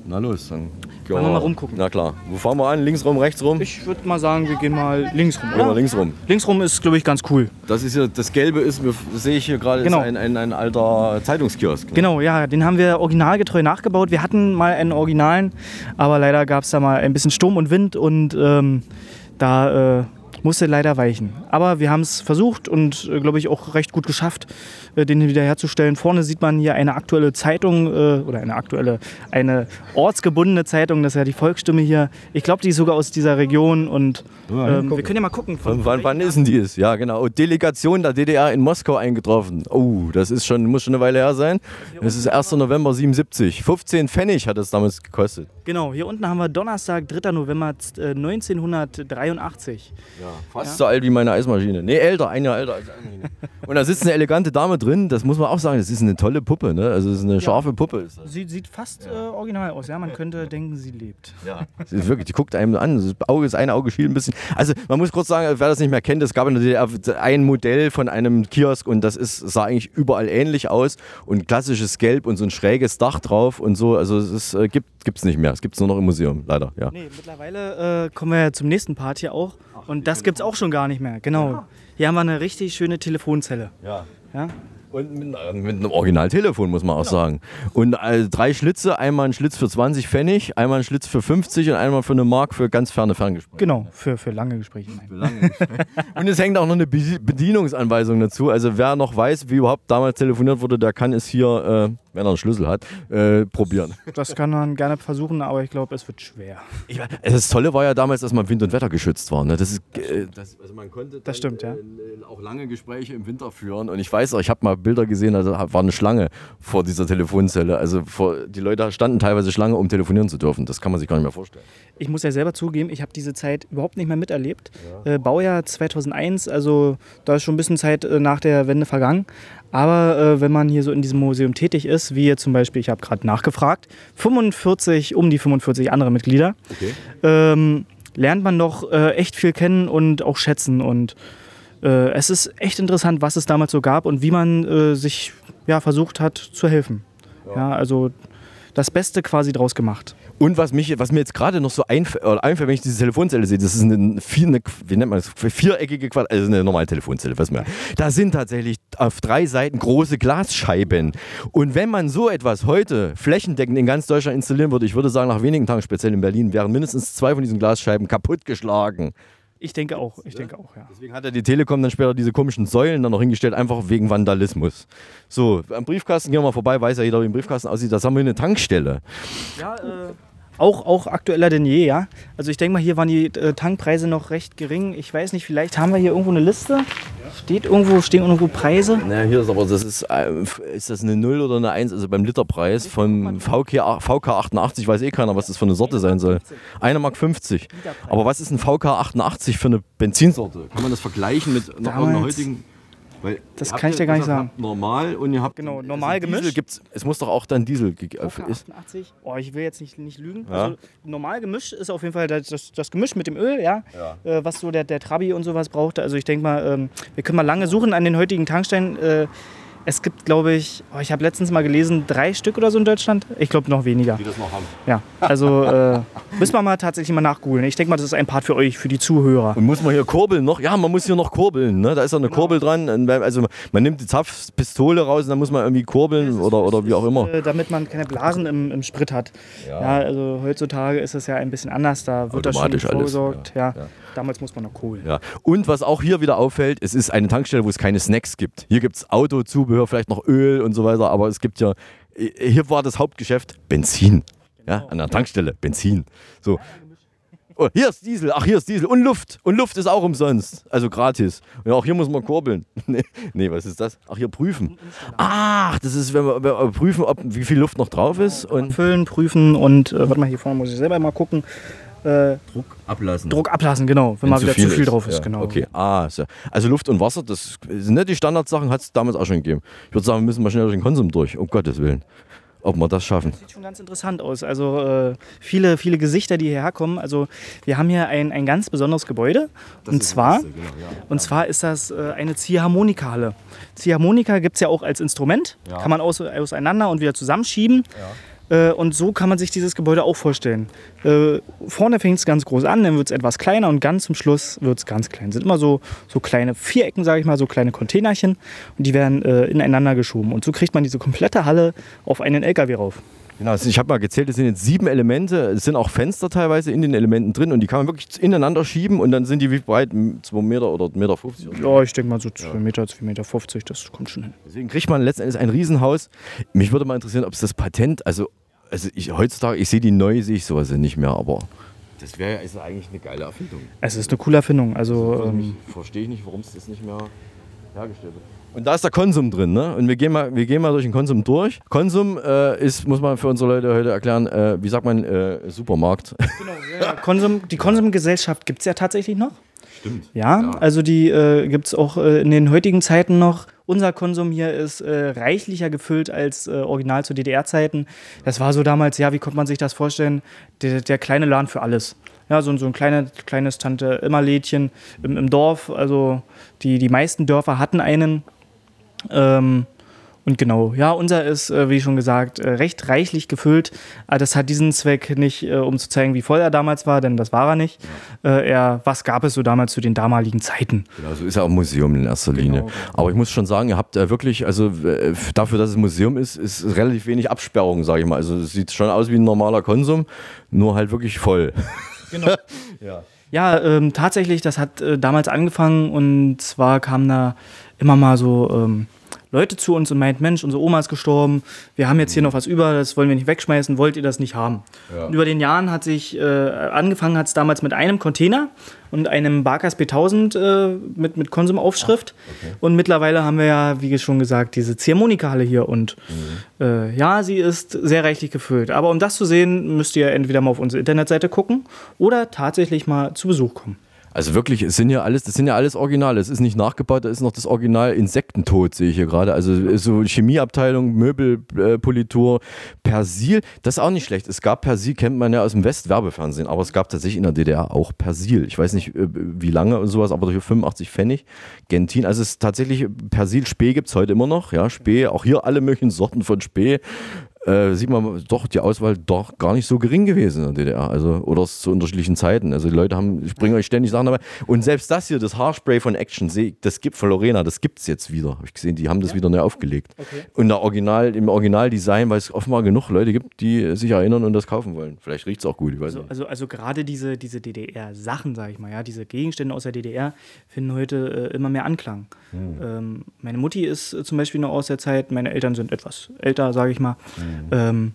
Na los, dann wollen wir mal rumgucken. Na klar. Wo fahren wir an? Links rum, rechts rum? Ich würde mal sagen, wir gehen mal links rum. Gehen wir links rum. Links rum ist, glaube ich, ganz cool. Das ist ja, das Gelbe ist, das sehe ich hier gerade, genau. ist ein, ein, ein alter Zeitungskiosk. Ne? Genau, ja, den haben wir originalgetreu nachgebaut. Wir hatten mal einen Originalen, aber leider gab es da mal ein bisschen Sturm und Wind und ähm, da äh, musste leider weichen. Aber wir haben es versucht und, äh, glaube ich, auch recht gut geschafft, äh, den wiederherzustellen. Vorne sieht man hier eine aktuelle Zeitung äh, oder eine aktuelle, eine ortsgebundene Zeitung, das ist ja die Volksstimme hier. Ich glaube, die ist sogar aus dieser Region und ähm, wir können ja mal gucken. Von wann, wann ist denn die? Ist? Ja, genau. Delegation der DDR in Moskau eingetroffen. Oh, das ist schon, muss schon eine Weile her sein. Das ist 1. November 77. 15 Pfennig hat es damals gekostet. Genau, hier unten haben wir Donnerstag, 3. November äh, 1983. Ja, fast ja? so alt wie meine Eismaschine. Nee, älter, ein Jahr älter als Eismaschine. Und da sitzt eine elegante Dame drin, das muss man auch sagen, das ist eine tolle Puppe, ne? Also es ist eine ja. scharfe Puppe. Sie sieht fast äh, original aus, ja, man könnte denken, sie lebt. Ja, sie ist wirklich, die guckt einem an, das Auge, das eine Auge schielt ein bisschen. Also man muss kurz sagen, wer das nicht mehr kennt, es gab ein Modell von einem Kiosk und das ist, sah eigentlich überall ähnlich aus und klassisches Gelb und so ein schräges Dach drauf und so, also es äh, gibt es nicht mehr, es gibt es nur noch im Museum, leider, ja. Nee, mittlerweile äh, kommen wir ja zum nächsten Part hier auch und das gibt es auch schon gar nicht mehr, genau. Hier haben wir eine richtig schöne Telefonzelle. Ja. ja? Und mit, mit einem Originaltelefon, muss man auch genau. sagen. Und äh, drei Schlitze, einmal ein Schlitz für 20 Pfennig, einmal ein Schlitz für 50 und einmal für eine Mark für ganz ferne Ferngespräche. Genau, für, für lange Gespräche. Für lange Gespräche. und es hängt auch noch eine Bedienungsanweisung dazu. Also wer noch weiß, wie überhaupt damals telefoniert wurde, der kann es hier, äh, wenn er einen Schlüssel hat, äh, probieren. Das kann man gerne versuchen, aber ich glaube, es wird schwer. Ich, das Tolle war ja damals, dass man Wind und Wetter geschützt war. Ne? Das, ist, äh, das, also man konnte dann, das stimmt, ja. Äh, auch lange Gespräche im Winter führen. Und ich weiß auch, ich habe mal Bilder gesehen, da war eine Schlange vor dieser Telefonzelle. Also vor, die Leute standen teilweise Schlange, um telefonieren zu dürfen. Das kann man sich gar nicht mehr vorstellen. Ich muss ja selber zugeben, ich habe diese Zeit überhaupt nicht mehr miterlebt. Ja. Äh, Baujahr 2001, also da ist schon ein bisschen Zeit äh, nach der Wende vergangen. Aber äh, wenn man hier so in diesem Museum tätig ist, wie zum Beispiel, ich habe gerade nachgefragt, 45, um die 45 andere Mitglieder, okay. ähm, lernt man doch äh, echt viel kennen und auch schätzen. Und äh, es ist echt interessant, was es damals so gab und wie man äh, sich ja, versucht hat zu helfen. Ja. ja. also das Beste quasi draus gemacht. Und was, mich, was mir jetzt gerade noch so einfällt, wenn ich diese Telefonzelle sehe, das ist eine, vier, eine wie nennt man das, viereckige Quadrat, also eine normale Telefonzelle, was mehr. Da sind tatsächlich auf drei Seiten große Glasscheiben. Und wenn man so etwas heute flächendeckend in ganz Deutschland installieren würde, ich würde sagen, nach wenigen Tagen, speziell in Berlin, wären mindestens zwei von diesen Glasscheiben kaputtgeschlagen. Ich denke auch, ich denke auch, ja. Deswegen hat er die Telekom dann später diese komischen Säulen dann noch hingestellt, einfach wegen Vandalismus. So, am Briefkasten gehen wir mal vorbei, weiß ja jeder, wie ein Briefkasten aussieht. Das haben wir eine Tankstelle. Ja, äh, auch, auch aktueller denn je, ja. Also ich denke mal, hier waren die äh, Tankpreise noch recht gering. Ich weiß nicht, vielleicht haben wir hier irgendwo eine Liste. Steht irgendwo, stehen irgendwo Preise? Na, hier ist aber, das ist, äh, ist das eine 0 oder eine 1? Also beim Literpreis vom VK, VK 88 weiß eh keiner, was das für eine Sorte sein soll. 1,50 Mark 50. Aber was ist ein VK 88 für eine Benzinsorte? Kann man das vergleichen mit einer heutigen? Weil das kann ich dir gar nicht sagen. Normal und ihr habt genau normal gemischt. Gibt's, es muss doch auch dann Diesel geben. 88. Oh, ich will jetzt nicht, nicht lügen. Ja. Also, normal gemischt ist auf jeden Fall das, das, das Gemisch mit dem Öl, ja, ja. Äh, was so der, der Trabi und sowas braucht. Also ich denke mal, ähm, wir können mal lange suchen an den heutigen Tankstellen. Äh, es gibt, glaube ich, oh, ich habe letztens mal gelesen, drei Stück oder so in Deutschland. Ich glaube noch weniger. Die das noch haben. Ja, also äh, müssen wir mal tatsächlich mal nachgoogeln. Ich denke mal, das ist ein Part für euch, für die Zuhörer. Und muss man hier kurbeln noch? Ja, man muss hier noch kurbeln. Ne? Da ist ja eine genau. Kurbel dran. Also man nimmt die Zapfpistole raus und dann muss man irgendwie kurbeln oder, oder wie auch immer. Äh, damit man keine Blasen im, im Sprit hat. Ja. ja. also heutzutage ist es ja ein bisschen anders. Da wird das schon vorgesorgt. Ja. ja. Damals muss man noch Kohle. Ja. Und was auch hier wieder auffällt, es ist eine Tankstelle, wo es keine Snacks gibt. Hier gibt es Autozubehör, vielleicht noch Öl und so weiter, aber es gibt ja, hier war das Hauptgeschäft Benzin. Ja, genau. an der Tankstelle, Benzin. So. Oh, hier ist Diesel, ach hier ist Diesel und Luft. Und Luft ist auch umsonst, also gratis. Und auch hier muss man kurbeln. nee, nee, was ist das? Ach, hier prüfen. Ach, das ist, wenn wir, wenn wir prüfen, ob, wie viel Luft noch drauf ist. Und Füllen, prüfen und, äh, warte mal, hier vorne muss ich selber mal gucken. Äh, Druck ablassen. Druck ablassen, genau, wenn, wenn mal wieder zu viel, ist. drauf ist. Ja. Genau. Okay, ah, so. also Luft und Wasser, das sind nicht die Standardsachen, hat es damals auch schon gegeben. Ich würde sagen, wir müssen mal schnell durch den Konsum durch, um Gottes Willen. Ob wir das schaffen. Das sieht schon ganz interessant aus. Also äh, viele, viele Gesichter, die hierher kommen. Also wir haben hier ein, ein ganz besonderes Gebäude. Das und zwar, genau, ja. und zwar ist das äh, eine Ziehharmonikahalle. Ziehharmonika gibt es ja auch als Instrument. Ja. Kann man aus, auseinander und wieder zusammenschieben. Ja. Äh, und so kann man sich dieses Gebäude auch vorstellen. Äh, vorne fängt es ganz groß an, dann wird es etwas kleiner und ganz zum Schluss wird es ganz klein. Es sind immer so, so kleine Vierecken, sage ich mal, so kleine Containerchen und die werden äh, ineinander geschoben. Und so kriegt man diese komplette Halle auf einen LKW rauf. Genau, also ich habe mal gezählt, es sind jetzt sieben Elemente, es sind auch Fenster teilweise in den Elementen drin und die kann man wirklich ineinander schieben und dann sind die wie breit? 2 Meter oder 1,50 Meter? Ja, ich denke mal so 2 Meter, 2,50 Meter, 50, das kommt schon hin. Deswegen kriegt man letzten Endes ein Riesenhaus. Mich würde mal interessieren, ob es das Patent, also, also ich, heutzutage, ich sehe die neu, sehe ich sowas ja nicht mehr, aber das wäre ja ist eigentlich eine geile Erfindung. Es ist eine coole Erfindung. Also, ähm, Verstehe ich nicht, warum es das nicht mehr hergestellt wird. Und da ist der Konsum drin, ne? Und wir gehen mal, wir gehen mal durch den Konsum durch. Konsum äh, ist, muss man für unsere Leute heute erklären, äh, wie sagt man, äh, Supermarkt. Genau, ja, Konsum, die Konsumgesellschaft gibt es ja tatsächlich noch. Stimmt. Ja, also die äh, gibt es auch äh, in den heutigen Zeiten noch. Unser Konsum hier ist äh, reichlicher gefüllt als äh, original zu DDR-Zeiten. Das war so damals, ja, wie konnte man sich das vorstellen? Der, der kleine Laden für alles. Ja, so, so ein kleine, kleines Tante-Immer-Lädchen im, im Dorf. Also die, die meisten Dörfer hatten einen. Ähm, und genau, ja, unser ist, äh, wie schon gesagt, äh, recht reichlich gefüllt. Aber das hat diesen Zweck nicht, äh, um zu zeigen, wie voll er damals war, denn das war er nicht. Äh, er, was gab es so damals zu den damaligen Zeiten? Genau, so ist ja auch ein Museum in erster Linie. Aber ich muss schon sagen, ihr habt äh, wirklich, also äh, dafür, dass es ein Museum ist, ist relativ wenig Absperrung, sage ich mal. Also es sieht schon aus wie ein normaler Konsum, nur halt wirklich voll. Genau. ja. Ja, ähm, tatsächlich, das hat äh, damals angefangen und zwar kamen da immer mal so ähm, Leute zu uns und meint, Mensch, unsere Oma ist gestorben, wir haben jetzt hier noch was über, das wollen wir nicht wegschmeißen, wollt ihr das nicht haben? Ja. Und über den Jahren hat sich, äh, angefangen hat es damals mit einem Container und einem Barkas B1000 äh, mit, mit Konsumaufschrift. Und mittlerweile haben wir ja, wie schon gesagt, diese Ziehharmonikahalle hier und äh, ja, sie ist sehr reichlich gefüllt. Aber um das zu sehen, müsst ihr entweder mal auf unsere Internetseite gucken oder tatsächlich mal zu Besuch kommen. Also wirklich, es sind ja alles, das sind ja alles Originale. Es ist nicht nachgebaut, da ist noch das Original Insektentod, sehe ich hier gerade. Also so Chemieabteilung, Möbelpolitur, Persil, das ist auch nicht schlecht. Es gab Persil, kennt man ja aus dem Westwerbefernsehen, aber es gab tatsächlich in der DDR auch Persil. Ich weiß nicht, äh, wie lange und sowas, aber für 85 Pfennig. Gentin, also es ist tatsächlich, Persil, Spee gibt es heute immer noch. Ja, Spee, auch hier alle möglichen Sorten von Spee. Äh, sieht man doch die Auswahl doch gar nicht so gering gewesen in der DDR. Also, oder zu unterschiedlichen Zeiten. Also die Leute haben, ich bringe euch ständig Sachen dabei. Und selbst das hier, das Haarspray von Action, das gibt von Lorena, das gibt es jetzt wieder. Habe ich gesehen, die haben das wieder neu aufgelegt. Und der Original, im Originaldesign, weil es offenbar genug Leute gibt, die sich erinnern und das kaufen wollen. Vielleicht riecht es auch gut, ich weiß Also, nicht. also, also gerade diese, diese DDR-Sachen, sage ich mal, ja, diese Gegenstände aus der DDR finden heute äh, immer mehr Anklang. Ähm, meine Mutti ist äh, zum Beispiel noch aus der Zeit, meine Eltern sind etwas älter, sage ich mal. Ähm,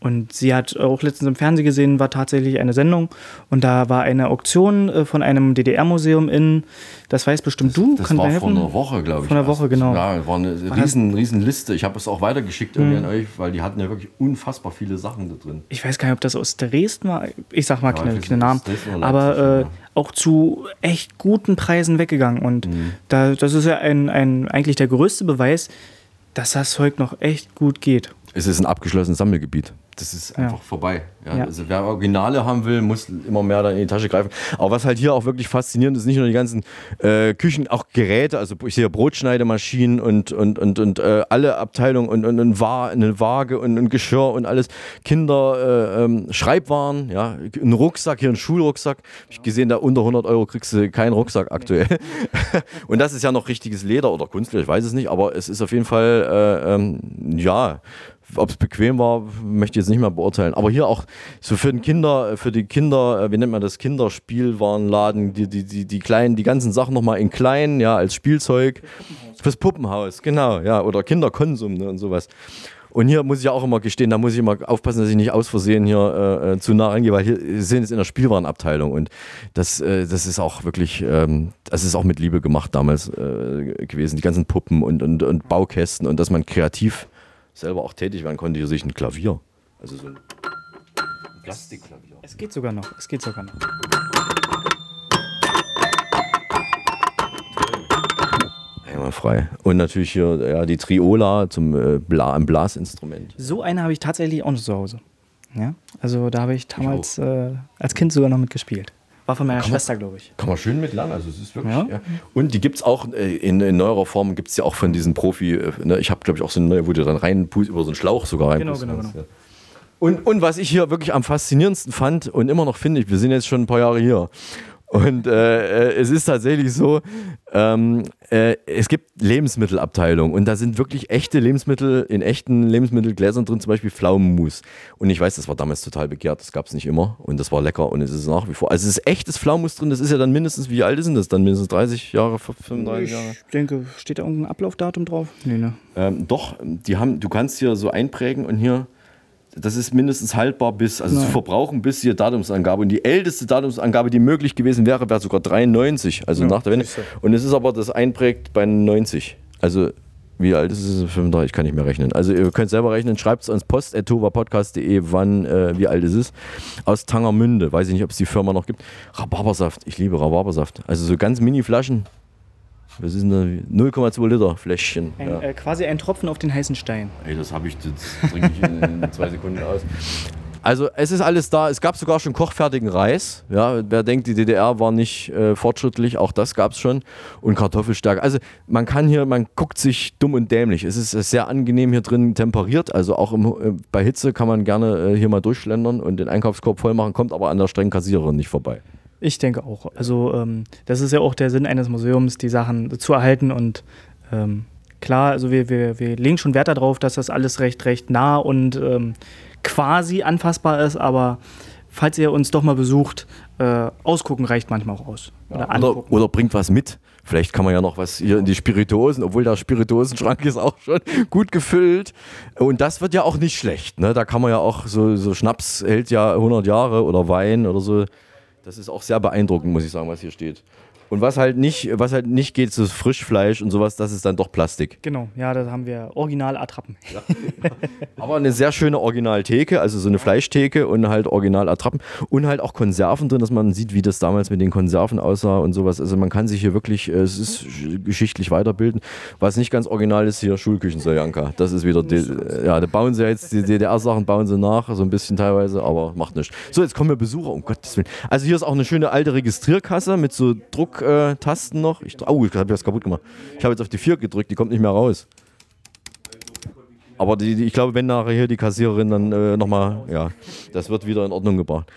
und sie hat auch letztens im Fernsehen gesehen, war tatsächlich eine Sendung und da war eine Auktion äh, von einem DDR-Museum in, das weiß bestimmt du, Das kann war helfen? einer Woche, glaube ich. Von einer Woche, genau. Ja, war eine War das- riesen, riesen Liste. Ich habe es auch weitergeschickt irgendwie Mhm. an euch, weil die hatten ja wirklich unfassbar viele Sachen da drin. ich weiß gar nicht, ob das aus Dresden war. Ich sag mal Ja, keine, keine Namen. Aber äh, auch zu echt guten Preisen weggegangen. Und Mhm. da, das ist ja ein, ein, eigentlich der größte Beweis, dass das Zeug noch echt gut geht. Es ist ein abgeschlossenes Sammelgebiet. Das ist Ja. einfach vorbei. Ja, Ja. Also wer Originale haben will, muss immer mehr dann in die Tasche greifen. Aber was halt hier auch wirklich faszinierend ist, nicht nur die ganzen äh, Küchen, auch Geräte, also ich sehe Brotschneidemaschinen und, und, und, und äh, alle Abteilungen und, und, und Wa eine Waage und ein Geschirr und alles. Kinder, äh, ähm, Schreibwaren, ja, ein Rucksack, hier ein Schulrucksack. Hab ich gesehen, da unter 100 Euro kriegst du keinen Rucksack aktuell. und das ist ja noch richtiges Leder oder Kunstleder, ich weiß es nicht, aber es ist auf jeden Fall, äh, ähm, ja, ob es bequem war, möchte ich jetzt nicht mehr beurteilen. Aber hier auch so für den Kinder, für die Kinder, äh, wie nennt man das, Kinderspielwarenladen, die, die, die, die kleinen, die ganzen Sachen nochmal in klein, ja, als Spielzeug. Fürs Puppenhaus, genau, ja, oder Kinderkonsum ne, und sowas. Und hier muss ich ja auch immer gestehen, da muss ich immer aufpassen, dass ich nicht aus Versehen hier äh, äh, zu nah rangehe, weil hier sind jetzt in der Spielwarenabteilung und das, äh, das ist auch wirklich, ähm, das ist auch mit Liebe gemacht damals äh, gewesen, die ganzen Puppen und, und, und Baukästen und dass man kreativ selber auch tätig werden konnte, hier sich ein Klavier, also so ein Plastikklavier. Es geht sogar noch. Es geht sogar noch. Einmalfrei. Und natürlich hier ja, die Triola zum äh, Bla ein Blasinstrument. So eine habe ich tatsächlich auch noch zu Hause. Ja? Also da habe ich damals äh, als Kind sogar noch mitgespielt. War von meiner Kann Schwester, glaube ich. Kann man schön mit lernen, also es ist wirklich. Ja. Ja. Und die gibt es auch äh, in, in neuerer Form, gibt es ja auch von diesen Profi. Äh, ne? Ich habe, glaube ich, auch so eine neue, wo du dann rein über so einen Schlauch sogar rein Genau, genau, genau. Und, und was ich hier wirklich am faszinierendsten fand und immer noch finde, ich, wir sind jetzt schon ein paar Jahre hier. Und äh, äh, es ist tatsächlich so, ähm, äh, es gibt Lebensmittelabteilungen und da sind wirklich echte Lebensmittel in echten Lebensmittelgläsern drin, zum Beispiel Pflaumenmus. Und ich weiß, das war damals total begehrt, das gab es nicht immer und das war lecker und es ist nach wie vor. Also es ist echtes Pflaumenmus drin, das ist ja dann mindestens, wie alt ist denn das dann? Mindestens 30 Jahre, 35 Jahre? Ich denke, steht da irgendein Ablaufdatum drauf? Nee, ne? Ähm, doch, die haben, du kannst hier so einprägen und hier, das ist mindestens haltbar bis, also zu Nein. verbrauchen bis hier Datumsangabe. Und die älteste Datumsangabe, die möglich gewesen wäre, wäre sogar 93, also nach der Wende. Und es ist aber, das einprägt bei 90. Also wie alt ist es? 35, kann ich mehr rechnen. Also ihr könnt selber rechnen, schreibt es ans post.tovapodcast.de, wann, äh, wie alt es ist. Aus Tangermünde, weiß ich nicht, ob es die Firma noch gibt. Rhabarbersaft, ich liebe Rhabarbersaft. Also so ganz Mini-Flaschen. Das ist eine 0,2 Liter Fläschchen. Ein, ja. äh, quasi ein Tropfen auf den heißen Stein. Ey, das habe ich, das trinke ich in, in zwei Sekunden aus. Also es ist alles da. Es gab sogar schon kochfertigen Reis. Ja, wer denkt, die DDR war nicht äh, fortschrittlich, auch das gab es schon. Und Kartoffelstärke. Also man kann hier, man guckt sich dumm und dämlich. Es ist sehr angenehm hier drin temperiert. Also auch im, äh, bei Hitze kann man gerne äh, hier mal durchschlendern und den Einkaufskorb voll machen, kommt aber an der strengen Kassiererin nicht vorbei. Ich denke auch. Also ähm, das ist ja auch der Sinn eines Museums, die Sachen zu erhalten und ähm, klar, also wir, wir, wir legen schon Wert darauf, dass das alles recht, recht nah und ähm, quasi anfassbar ist, aber falls ihr uns doch mal besucht, äh, ausgucken reicht manchmal auch aus. Oder Oder, angucken. oder bringt was mit. Vielleicht kann man ja noch was hier in die Spirituosen, obwohl der Spirituosenschrank ist auch schon gut gefüllt. Und das wird ja auch nicht schlecht. Ne? Da kann man ja auch so, so Schnaps hält ja 100 Jahre oder Wein oder so. Das ist auch sehr beeindruckend, muss ich sagen, was hier steht. Und was halt nicht, was halt nicht geht, so Frischfleisch und sowas, das ist dann doch Plastik. Genau, ja, da haben wir Original-Attrappen. Aber eine sehr schöne Originaltheke, also so eine Fleischtheke und halt Originalattrappen und halt auch Konserven drin, dass man sieht, wie das damals mit den Konserven aussah und sowas. Also man kann sich hier wirklich, äh, es ist geschichtlich weiterbilden. Was nicht ganz original ist, hier Schulküchen Sojanka. Das ist wieder, die, äh, ja, da bauen sie jetzt, die DDR-Sachen bauen sie nach, so ein bisschen teilweise, aber macht nichts. So, jetzt kommen wir Besucher, um Gottes Willen. Also hier ist auch eine schöne alte Registrierkasse mit so Drucktasten noch. Ich, oh, ich habe das kaputt gemacht. Ich habe jetzt auf die 4 gedrückt, die kommt nicht mehr raus. Aber die, die, ich glaube, wenn nachher hier die Kassiererin dann äh, nochmal, ja, das wird wieder in Ordnung gebracht.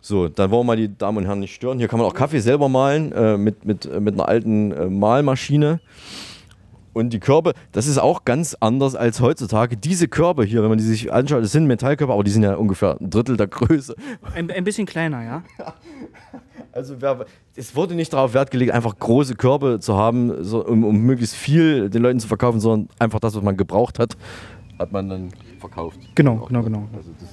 So, dann wollen wir mal die Damen und Herren nicht stören. Hier kann man auch Kaffee selber mahlen äh, mit, mit, äh, mit einer alten äh, Mahlmaschine. Und die Körbe, das ist auch ganz anders als heutzutage. Diese Körbe hier, wenn man die sich anschaut, das sind Metallkörbe, aber die sind ja ungefähr ein Drittel der Größe. Ein, ein bisschen kleiner, ja? Also wer, es wurde nicht darauf Wert gelegt, einfach große Körbe zu haben, so, um, um möglichst viel den Leuten zu verkaufen, sondern einfach das, was man gebraucht hat, hat man dann verkauft. Genau, genau, genau. Also das,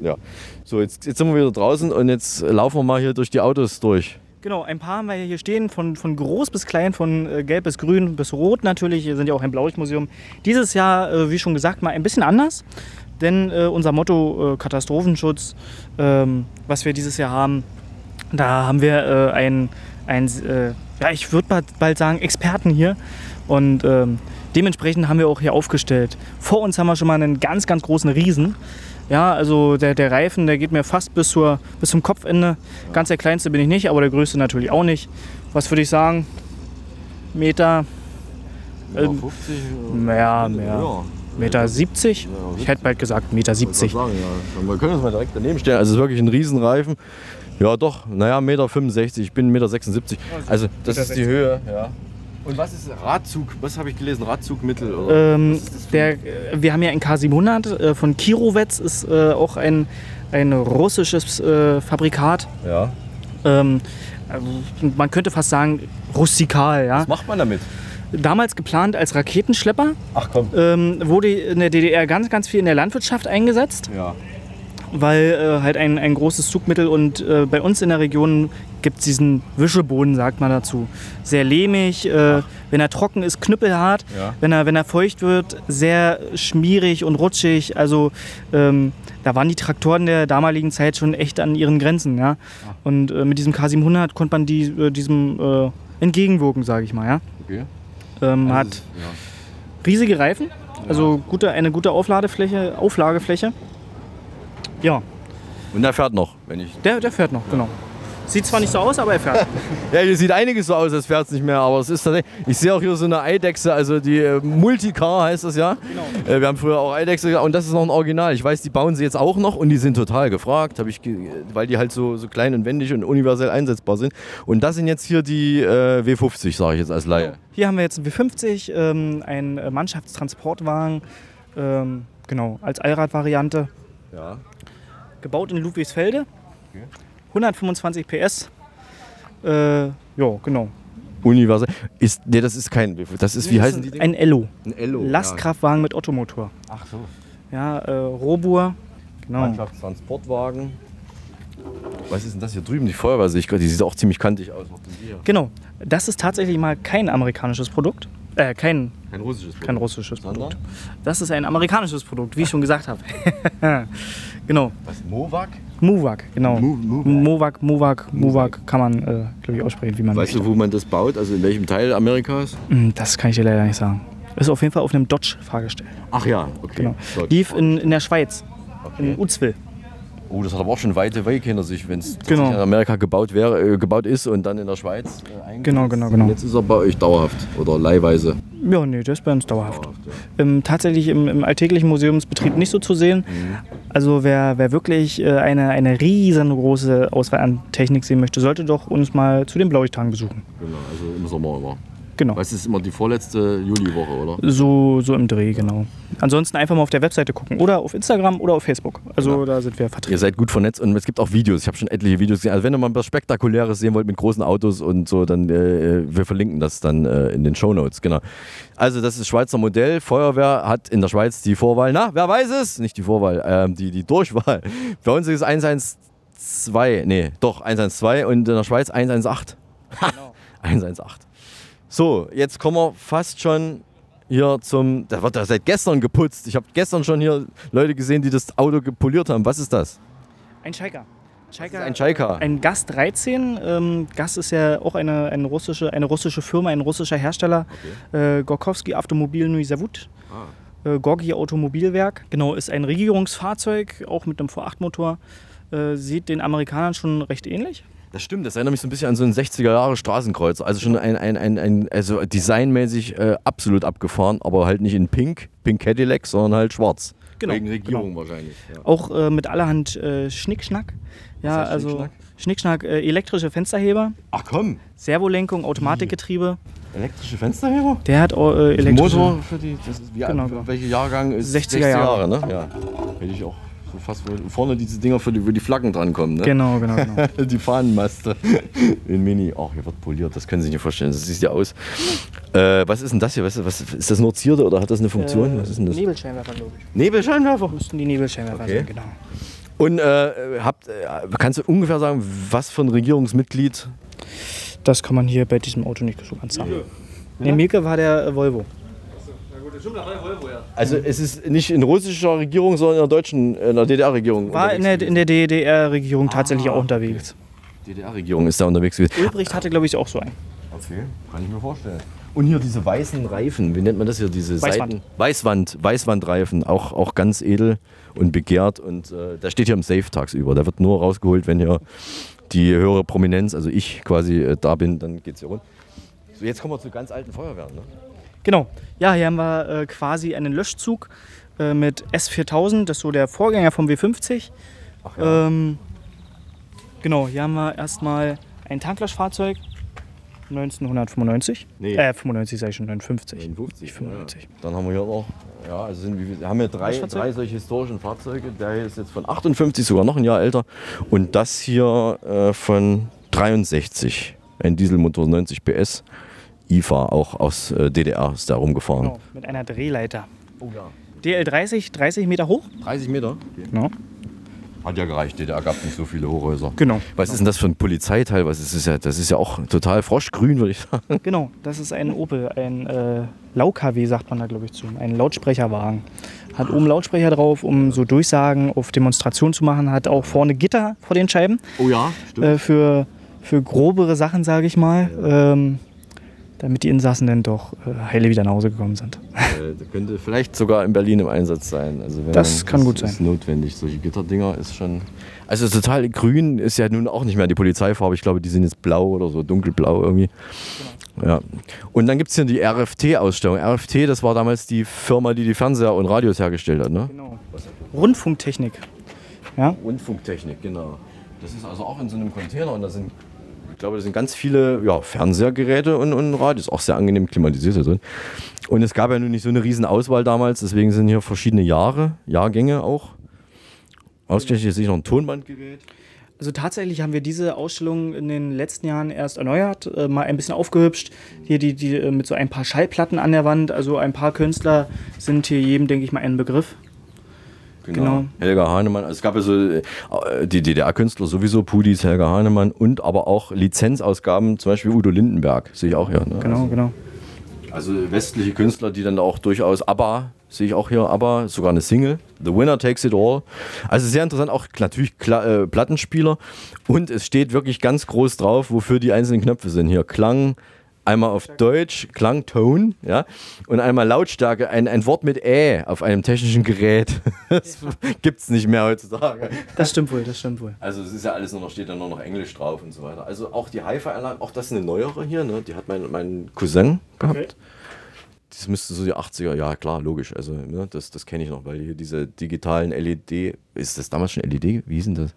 ja. So, jetzt, jetzt sind wir wieder draußen und jetzt laufen wir mal hier durch die Autos durch. Genau, ein paar haben wir hier stehen, von, von groß bis klein, von äh, gelb bis grün bis rot natürlich. Wir sind ja auch ein Blaulichtmuseum. Dieses Jahr, äh, wie schon gesagt, mal ein bisschen anders, denn äh, unser Motto äh, Katastrophenschutz, ähm, was wir dieses Jahr haben, da haben wir äh, ein, ein äh, ja, ich würde bald, bald sagen, Experten hier und ähm, dementsprechend haben wir auch hier aufgestellt. Vor uns haben wir schon mal einen ganz, ganz großen Riesen. Ja, also der, der Reifen, der geht mir fast bis, zur, bis zum Kopfende. Ganz der kleinste bin ich nicht, aber der größte natürlich auch nicht. Was würde ich sagen? Meter. Ja, ähm, 50? Mehr, mehr. Meter 70? Ich hätte bald gesagt Meter 70. Sagen, ja. Wir können uns mal direkt daneben stellen. Also es ist wirklich ein Riesenreifen. Ja, doch, naja, Meter 65. Ich bin Meter 76. Also das ist die Höhe, ja. Und was ist Radzug? Was habe ich gelesen? Radzugmittel? Oder? Ähm, der, wir haben ja ein K700 äh, von Kirovets, ist äh, auch ein, ein russisches äh, Fabrikat. Ja. Ähm, äh, man könnte fast sagen rustikal. Ja? Was macht man damit? Damals geplant als Raketenschlepper, Ach komm. ähm, wurde in der DDR ganz, ganz viel in der Landwirtschaft eingesetzt, Ja. Weil äh, halt ein, ein großes Zugmittel und äh, bei uns in der Region gibt es diesen Wischeboden, sagt man dazu. Sehr lehmig, äh, wenn er trocken ist, knüppelhart, Ja. wenn, er, wenn er feucht wird, sehr schmierig und rutschig. Also ähm, da waren die Traktoren der damaligen Zeit schon echt an ihren Grenzen. Ja? Und äh, mit diesem K700 konnte man die, äh, diesem äh, entgegenwirken, sage ich mal. Ja? Okay. Ähm, hat Ja. riesige Reifen, also gute, eine gute Aufladefläche, Auflagefläche. Ja, Und der fährt noch, wenn ich. der, der fährt noch, genau. Sieht zwar nicht so aus, aber er fährt. Ja, hier sieht einiges so aus, als fährt es nicht mehr, aber es ist tatsächlich. Ich sehe auch hier so eine Eidechse, also die äh, Multicar heißt das ja. Äh, wir haben früher auch Eidechse und das ist noch ein Original. Ich weiß, die bauen sie jetzt auch noch und die sind total gefragt, ich weil die halt so, so klein und wendig und universell einsetzbar sind. Und das sind jetzt hier die äh, W50, sage ich jetzt als Laie. Hier haben wir jetzt einen W50, ähm, einen äh, Mannschaftstransportwagen, ähm, genau, als Allradvariante. Ja. Gebaut in Ludwigsfelde. 125 PS. Äh, ja, genau. Universell. Ist, nee, das ist kein W50. Das ist, wie heißen die Ein Ello. Ein Ello. Lastkraftwagen mit Ottomotor. Ach so. Ja, äh, Robur. Genau. Mannschaftstransportwagen. Was ist denn das hier drüben? Die Feuerwehr sehe ich gerade. Die sieht auch ziemlich kantig aus. Genau. Das ist tatsächlich mal kein amerikanisches Produkt. Äh, kein, Kein russisches Produkt. kein russisches? Produkt. Das ist ein amerikanisches Produkt, wie ich schon gesagt habe. genau. Was? Mowak? Muwak, genau. Mowak, Mowak, Mowak kann man, äh, glaube ich, aussprechen, wie man Weißt möchte. du, wo man das baut? Also in welchem Teil Amerikas? Hm, Das kann ich dir leider nicht sagen. Ist auf jeden Fall auf einem Dodge-Fahrgestell. Ach ja, okay. Genau. Dodge. Lief in, in der Schweiz, in Uzwil. Oh, das hat aber auch schon weite Weg hinter sich, wenn es Genau. in Amerika gebaut, wäre, äh, gebaut ist und dann in der Schweiz äh. Genau, genau, genau. Jetzt ist er bei euch dauerhaft oder leihweise. Ja, nee, das ist bei uns dauerhaft. Ähm, tatsächlich im, im alltäglichen Museumsbetrieb nicht so zu sehen. Mhm. Also wer, wer wirklich äh, eine, eine riesengroße Auswahl an Technik sehen möchte, sollte doch uns mal zu den Blaulichttagen besuchen. Genau, also im Sommer immer. Genau. Was ist immer die vorletzte Juliwoche, oder? So, so im Dreh, genau. Ansonsten einfach mal auf der Webseite gucken oder auf Instagram oder auf Facebook. Also da sind wir vertreten. Ihr seid gut vernetzt und es gibt auch Videos. Ich habe schon etliche Videos gesehen. Also wenn ihr mal was Spektakuläres sehen wollt mit großen Autos und so, dann äh, wir verlinken das dann äh, in den Shownotes. Genau. Also das ist Schweizer Modell. Feuerwehr hat in der Schweiz die Vorwahl. Na, wer weiß es? Nicht die Vorwahl, ähm, die, die Durchwahl. Bei uns ist es 112. Nee, doch 112 und in der Schweiz 118. Ha, 118. So, jetzt kommen wir fast schon hier zum. Da wird ja seit gestern geputzt. Ich habe gestern schon hier Leute gesehen, die das Auto gepoliert haben. Was ist das? Ein Shaika. Shaika ein Shaika? Ein Gas 13. Ähm, Gas ist ja auch eine, eine, russische, eine russische Firma, ein russischer Hersteller. Äh, Gorkowski Automobil Nui Zavod. Äh, Gorgi Automobilwerk. Genau, ist ein Regierungsfahrzeug, auch mit einem V8-Motor. Äh, sieht den Amerikanern schon recht ähnlich. Das stimmt, das erinnert mich so ein bisschen an so einen 60er Jahre Straßenkreuzer. Also schon ein, ein, ein, ein also designmäßig äh, absolut abgefahren, aber halt nicht in Pink, Pink Cadillac, sondern halt schwarz. Genau, Wegen Regierung genau. wahrscheinlich. Ja. Auch äh, mit allerhand äh, Schnickschnack. Ja, also Schnickschnack? Schnickschnack, äh, elektrische Fensterheber, Ach komm, Servolenkung, Automatikgetriebe. elektrische Fensterheber? Der hat äh, elektrische Motor für die, das ist wie Genau, genau. welcher Jahrgang ist 60er Jahre. ne? Ja. Hätte ich auch so fast vorne diese Dinger, für die, wo die Flaggen drankommen, ne? Genau, genau, genau. die Fahnenmaste in Mini. Ach, hier wird poliert, das können Sie sich nicht vorstellen. Das sieht ja aus. Äh, was ist denn das hier? Was, was, ist das nur Zierde oder hat das eine Funktion? was ist denn das? Nebelscheinwerfer, glaube ich. Nebelscheinwerfer? Müssten die Nebelscheinwerfer Okay. sein, genau. Und äh, habt, äh, kannst du ungefähr sagen, was für ein Regierungsmitglied? Das kann man hier bei diesem Auto nicht so ganz sagen. Nee, Mielke war der äh, Volvo. Also es ist nicht in russischer Regierung, sondern in der deutschen, in der DDR-Regierung. War in der, in der DDR-Regierung tatsächlich Ah, auch unterwegs. DDR-Regierung ist da unterwegs gewesen. Ulbricht hatte, glaube ich, auch so einen. Okay, kann ich mir vorstellen. Und hier diese weißen Reifen, wie nennt man das hier? Diese Weißwand. Seiten? Weißwand, Weißwandreifen, auch, auch ganz edel und begehrt. Und äh, der steht hier im Safe tagsüber. Der wird nur rausgeholt, wenn hier die höhere Prominenz, also ich quasi äh, da bin, dann geht's hier rund. So, jetzt kommen wir zu ganz alten Feuerwehren. Ne? Genau. Ja, hier haben wir äh, quasi einen Löschzug äh, mit S4000, das ist so der Vorgänger vom W50. ja. ähm, genau, hier haben wir erstmal ein Tanklöschfahrzeug 1995. Nee. Äh, 95 sage ich schon, 59. 59. 95. Dann haben wir hier noch, ja, also sind, wir haben hier drei, drei solche historischen Fahrzeuge. Der hier ist jetzt von 58, sogar noch ein Jahr älter. Und das hier äh, von 63. Ein Dieselmotor 90 PS. IFA, auch aus äh, DDR ist da rumgefahren. Genau, mit einer Drehleiter. Oh ja. DL30, 30 Meter hoch. 30 Meter? Genau. Hat ja gereicht, DDR gab nicht so viele Hochhäuser. Genau. Was ist denn das für ein Polizeiteil? Was ist das, ja, das ist ja auch total froschgrün, würde ich sagen. Genau, das ist ein Opel, ein äh, Lau-KW sagt man da glaube ich zu, ein Lautsprecherwagen. Hat oben Lautsprecher drauf, um so Durchsagen auf Demonstration zu machen, hat auch vorne Gitter vor den Scheiben. Oh ja, stimmt. Äh, für, für grobere Sachen, sage ich mal. Ähm, damit die Insassen dann doch äh, heile wieder nach Hause gekommen sind. Äh, könnte vielleicht sogar in Berlin im Einsatz sein. Also wenn Das kann gut ist notwendig. Solche Gitterdinger ist schon. Also total grün ist ja nun auch nicht mehr die Polizeifarbe. Ich glaube, die sind jetzt blau oder so, dunkelblau irgendwie. Ja. Und dann gibt es hier die RFT-Ausstellung. RFT, das war damals die Firma, die die Fernseher und Radios hergestellt hat, ne? Genau. Rundfunktechnik. Ja? Rundfunktechnik, genau. Das ist also auch in so einem Container und da sind, ich glaube, da sind ganz viele ja, Fernsehgeräte und, und Radios, auch sehr angenehm klimatisiert drin. Und es gab ja nun nicht so eine riesen Auswahl damals, deswegen sind hier verschiedene Jahre, Jahrgänge auch. Ausgerechnet ist noch ein Tonbandgerät. Also tatsächlich haben wir diese Ausstellung in den letzten Jahren erst erneuert, äh, mal ein bisschen aufgehübscht. Hier die, die äh, mit so ein paar Schallplatten an der Wand. Also ein paar Künstler sind hier jedem, denke ich mal, ein Begriff. Genau. Helga Hahnemann. Also es gab ja so äh, die DDR-Künstler sowieso, Pudis, Helga Hahnemann und aber auch Lizenzausgaben, zum Beispiel Udo Lindenberg, sehe ich auch hier. Ne? Genau, also, genau. Also westliche Künstler, die dann auch durchaus ABBA, sehe ich auch hier, ABBA, sogar eine Single, The Winner Takes It All. Also sehr interessant, auch natürlich Kla äh, Plattenspieler und es steht wirklich ganz groß drauf, wofür die einzelnen Knöpfe sind. Hier Klang, einmal auf Deutsch, Klang, Tone, ja, und einmal Lautstärke, ein, ein Wort mit Ä auf einem technischen Gerät. Das gibt es nicht mehr heutzutage. Das stimmt wohl, das stimmt wohl. Also es ist ja alles nur noch, steht dann nur noch Englisch drauf und so weiter. Also auch die Hi-Fi-Anlage, auch das ist eine neuere hier, ne? die hat mein, mein Cousin gehabt. Okay. Das müsste so die 80er, ja klar, logisch. Also ne, das, das kenne ich noch, weil hier diese digitalen LED, ist das damals schon LED? Wie hieß denn das?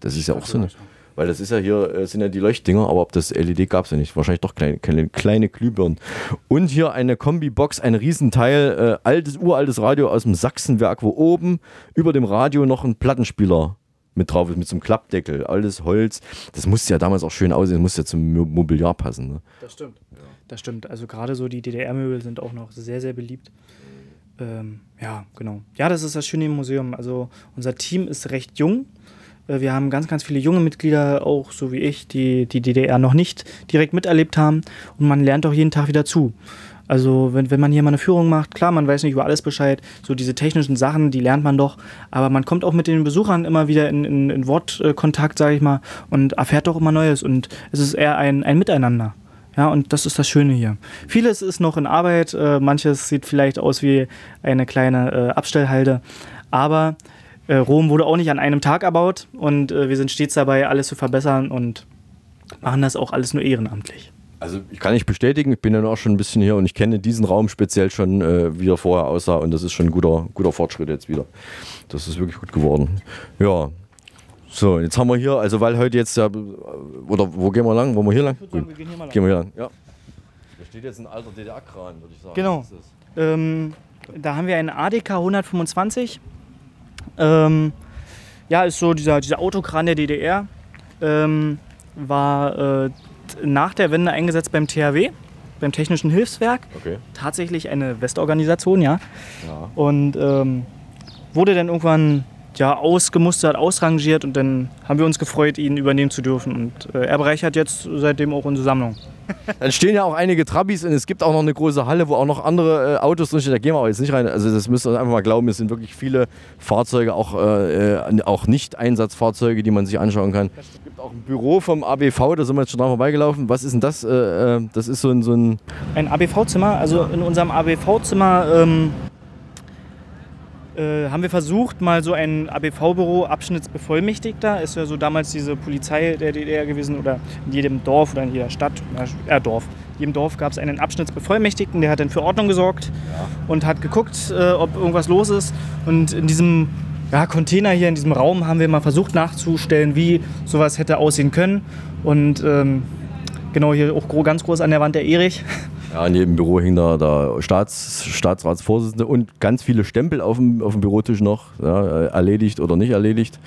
Das ist ja auch so eine. Weil das ist ja hier, äh, sind ja die Leuchtdinger, aber ob das LED gab es ja nicht. Wahrscheinlich doch kleine, kleine, kleine Glühbirnen. Und hier eine Kombi-Box, ein Riesenteil, äh, altes, uraltes Radio aus dem Sachsenwerk, wo oben über dem Radio noch ein Plattenspieler mit drauf ist, mit so einem Klappdeckel, alles Holz. Das musste ja damals auch schön aussehen, das musste ja zum Mo- Mobiliar passen. Ne? Das stimmt. Das stimmt. Also gerade so die DDR-Möbel sind auch noch sehr, sehr beliebt. Ähm, ja, genau. Ja, das ist das Schöne im Museum. Also unser Team ist recht jung. Äh, Wir haben ganz, ganz viele junge Mitglieder, auch so wie ich, die die DDR noch nicht direkt miterlebt haben. Und man lernt auch jeden Tag wieder zu. Also wenn, wenn man hier mal eine Führung macht, klar, man weiß nicht über alles Bescheid, so diese technischen Sachen, die lernt man doch, aber man kommt auch mit den Besuchern immer wieder in, in, in Wortkontakt, sage ich mal, und erfährt doch immer Neues und es ist eher ein, ein Miteinander. Ja, und das ist das Schöne hier. Vieles ist noch in Arbeit, äh, manches sieht vielleicht aus wie eine kleine äh, Abstellhalde, aber äh, Rom wurde auch nicht an einem Tag erbaut und äh, wir sind stets dabei, alles zu verbessern und machen das auch alles nur ehrenamtlich. Also ich kann nicht bestätigen, ich bin ja auch schon ein bisschen hier und ich kenne diesen Raum speziell schon, äh, wie er vorher aussah und das ist schon ein guter, guter Fortschritt jetzt wieder. Das ist wirklich gut geworden. Ja. So, jetzt haben wir hier, also weil heute jetzt ja, oder wo gehen wir lang? Wollen wir hier lang? sagen, wir gehen hier mal lang. Gehen wir hier lang, ja. Da steht jetzt ein alter DDR-Kran, würde ich sagen. Genau. Ähm, da haben wir einen ADK 125. Ähm, ja, ist so dieser, dieser Autokran der DDR. Ähm, war äh, nach der Wende eingesetzt beim THW, beim Technischen Hilfswerk. Okay. Tatsächlich eine Westorganisation, ja. Ja. Und ähm, wurde dann irgendwann ja, ausgemustert, ausrangiert und dann haben wir uns gefreut, ihn übernehmen zu dürfen. Und äh, er bereichert jetzt seitdem auch unsere Sammlung. Dann stehen ja auch einige Trabis und es gibt auch noch eine große Halle, wo auch noch andere äh, Autos drinstehen. Da gehen wir aber jetzt nicht rein. Also das müsst ihr uns einfach mal glauben, es sind wirklich viele Fahrzeuge, auch, äh, äh, auch Nicht-Einsatzfahrzeuge, die man sich anschauen kann. Es gibt auch ein Büro vom ABV, da sind wir jetzt schon dran vorbeigelaufen. Was ist denn das? Äh, äh, das ist so ein, so ein Ein ABV-Zimmer, also in unserem ABV-Zimmer ähm, äh, haben wir versucht, mal so ein ABV-Büro, Abschnittsbevollmächtigter, ist ja so damals diese Polizei der DDR gewesen oder in jedem Dorf oder in jeder Stadt, äh, Dorf. In jedem Dorf gab es einen Abschnittsbevollmächtigten, der hat dann für Ordnung gesorgt und hat geguckt, äh, ob irgendwas los ist. Und in diesem ja, Container hier, in diesem Raum, haben wir mal versucht nachzustellen, wie sowas hätte aussehen können. Und ähm, genau hier auch ganz groß an der Wand der Erich. Ja, in jedem Büro hing da der Staats, Staatsratsvorsitzende und ganz viele Stempel auf dem, auf dem Bürotisch noch, ja, erledigt oder nicht erledigt.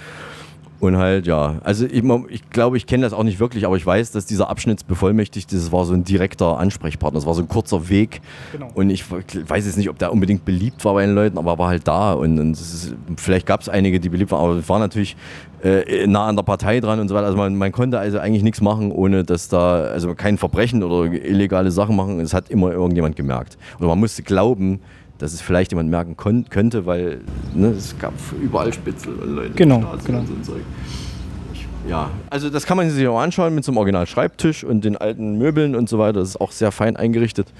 Und halt, ja, also ich, ich glaube, ich kenne das auch nicht wirklich, aber ich weiß, dass dieser Abschnittsbevollmächtigte, das war so ein direkter Ansprechpartner, das war so ein kurzer Weg. Genau. Und ich weiß jetzt nicht, ob der unbedingt beliebt war bei den Leuten, aber er war halt da. Und, und ist, vielleicht gab es einige, die beliebt waren, aber es war natürlich äh, nah an der Partei dran und so weiter. Also man, man konnte also eigentlich nichts machen, ohne dass da, also kein Verbrechen oder illegale Sachen machen. Es hat immer irgendjemand gemerkt. Oder man musste glauben, dass es vielleicht jemand merken könnte, weil ne, es gab überall Spitzel und Leute. Genau, genau. Und so ein Zeug. Ich Ja, also das kann man sich auch anschauen mit so einem Original-Schreibtisch und den alten Möbeln und so weiter. Das ist auch sehr fein eingerichtet.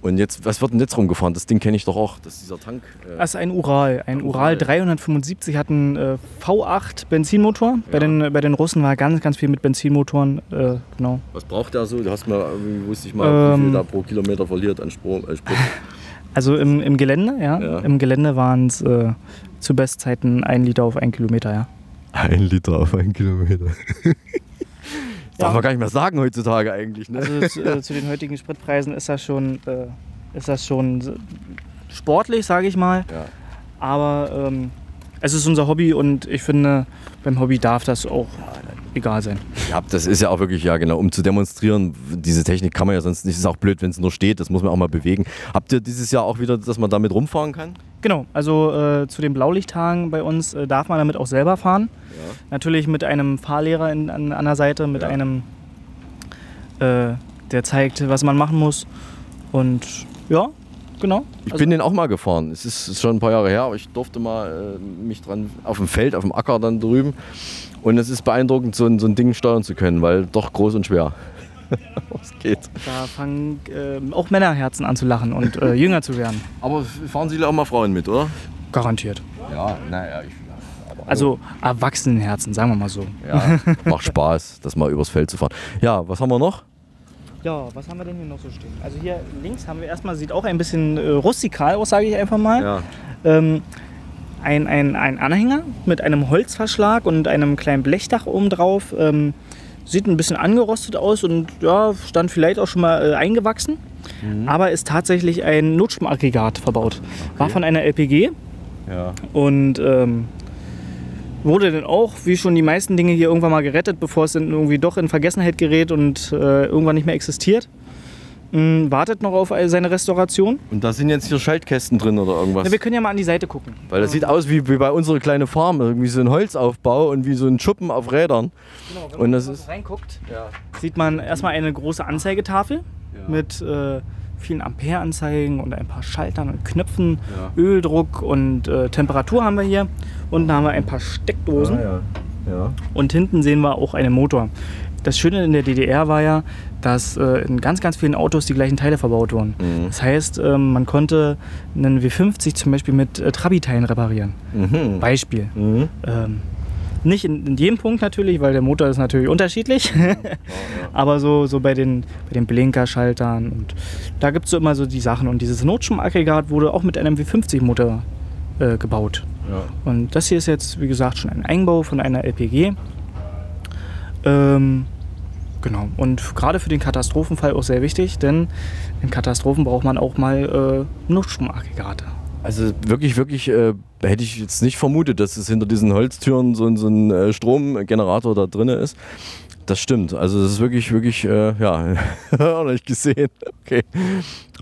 Und jetzt, was wird denn jetzt rumgefahren? Das Ding kenne ich doch auch, das ist dieser Tank. Äh, Das ist ein Ural. Ein Ural 375 hat einen äh, V8 Benzinmotor. Bei, den, bei den Russen war ganz, ganz viel mit Benzinmotoren. Äh, genau. was braucht der so? Du hast mal, irgendwie wusste ich mal, wie Ähm. viel da pro Kilometer verliert an Strom. Äh, Sprit. Also im, im Gelände, ja. Ja. Im Gelände waren es äh, zu Bestzeiten ein Liter auf einen Kilometer, ja. Ein Liter auf einen Kilometer. Darf man gar nicht mehr sagen heutzutage eigentlich, ne? Also zu, äh, zu den heutigen Spritpreisen ist das schon, äh, ist das schon sportlich, sage ich mal. Ja. Aber ähm, es ist unser Hobby und ich finde, beim Hobby darf das auch egal sein. Ja, das ist ja auch wirklich, ja genau, um zu demonstrieren, diese Technik kann man ja sonst nicht, ist auch blöd, wenn es nur steht, das muss man auch mal bewegen. Habt ihr dieses Jahr auch wieder, dass man damit rumfahren kann? Genau, also äh, zu den Blaulichttagen bei uns äh, darf man damit auch selber fahren. Natürlich mit einem Fahrlehrer in, an, an der Seite, mit einem, äh, der zeigt, was man machen muss. Und ja, genau. Ich bin den auch mal gefahren. Es ist, ist schon ein paar Jahre her, aber ich durfte mal äh, mich dran auf dem Feld, auf dem Acker dann drüben. Und es ist beeindruckend, so ein, so ein Ding steuern zu können, weil doch groß und schwer. Was geht? Da fangen äh, auch Männerherzen an zu lachen und äh, jünger zu werden. Aber fahren Sie auch mal Frauen mit, oder? Garantiert. Ja, naja, ich. Also Erwachsenenherzen, sagen wir mal so. Ja, macht Spaß, das mal übers Feld zu fahren. Ja, was haben wir noch? Ja, was haben wir denn hier noch so stehen? Also hier links haben wir erstmal, sieht auch ein bisschen äh, rustikal aus, sage ich einfach mal. Ja. Ähm, ein, ein, ein Anhänger mit einem Holzverschlag und einem kleinen Blechdach oben drauf. Ähm, sieht ein bisschen angerostet aus und ja, stand vielleicht auch schon mal äh, eingewachsen. Aber ist tatsächlich ein Notstromaggregat verbaut. War von einer LPG Ja. und ähm, wurde dann auch, wie schon die meisten Dinge hier, irgendwann mal gerettet, bevor es dann irgendwie doch in Vergessenheit gerät und äh, irgendwann nicht mehr existiert. Mm, wartet noch auf seine Restauration. Und da sind jetzt hier Schaltkästen drin oder irgendwas? Ja, wir können ja mal an die Seite gucken. Weil das sieht aus wie, wie bei unserer kleinen Farm, irgendwie so ein Holzaufbau und wie so ein Schuppen auf Rädern. und das ist reinguckt, sieht man erstmal eine große Anzeigetafel mit äh, vielen Ampereanzeigen und ein paar Schaltern und Knöpfen, Öldruck und äh, Temperatur haben wir hier. Unten haben wir ein paar Steckdosen. Ah, ja. Und hinten sehen wir auch einen Motor. Das Schöne in der DDR war ja, dass äh, in ganz, ganz vielen Autos die gleichen Teile verbaut wurden. Mhm. Das heißt, ähm, man konnte einen W50 zum Beispiel mit äh, Trabi-Teilen reparieren. Mhm. Beispiel. Mhm. Ähm, nicht in, in jedem Punkt natürlich, weil der Motor ist natürlich unterschiedlich. Aber so, so bei den, bei den Blinkerschaltern und da gibt es so immer so die Sachen. Und dieses Notstromaggregat wurde auch mit einem W50-Motor äh, gebaut. Ja. Und das hier ist jetzt, wie gesagt, schon ein Einbau von einer LPG. Ähm, genau. Und gerade für den Katastrophenfall auch sehr wichtig, denn in Katastrophen braucht man auch mal äh, Notstromaggregate. Also wirklich, wirklich äh, hätte ich jetzt nicht vermutet, dass es hinter diesen Holztüren so, ein- so ein äh, Stromgenerator da drin ist. Das stimmt. Also das ist wirklich, wirklich, äh, ja, auch nicht gesehen. Okay.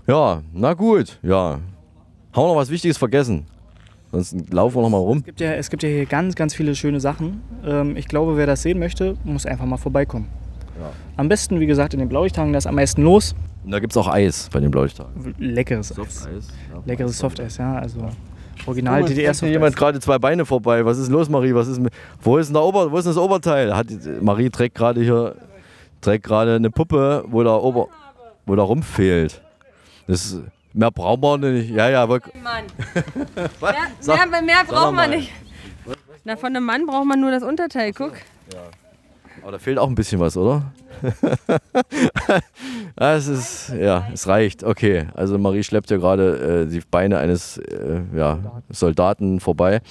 Ja, na gut, ja. Haben wir noch was Wichtiges vergessen? Sonst laufen wir noch mal rum. Es gibt ja, es gibt ja hier ganz, ganz viele schöne Sachen. Ähm, ich glaube, wer das sehen möchte, muss einfach mal vorbeikommen. Ja. Am besten, wie gesagt, in den Blaulichttagen, da ist am meisten los. Und da gibt es auch Eis bei den Blaulichttagen. Leckeres Eis. Softeis. Ja. Leckeres Softeis, ja. Also original es DDR hier jemand gerade zwei Beine vorbei. Was ist los, Marie? Was ist mit, wo ist Ober, wo ist das Oberteil? Hat, Marie trägt gerade hier trägt gerade eine Puppe, wo der Ober, wo der Rumpf fehlt. Das, mehr brauchen wir nicht. Ja, ja, aber, Mann. Was? Mehr, mehr, mehr braucht man nicht. Na, von einem Mann braucht man nur das Unterteil, guck. aber da fehlt auch ein bisschen was, oder? Ja, es ist, ja, es reicht. Okay, also Marie schleppt ja gerade äh, die Beine eines äh, ja, Soldaten vorbei.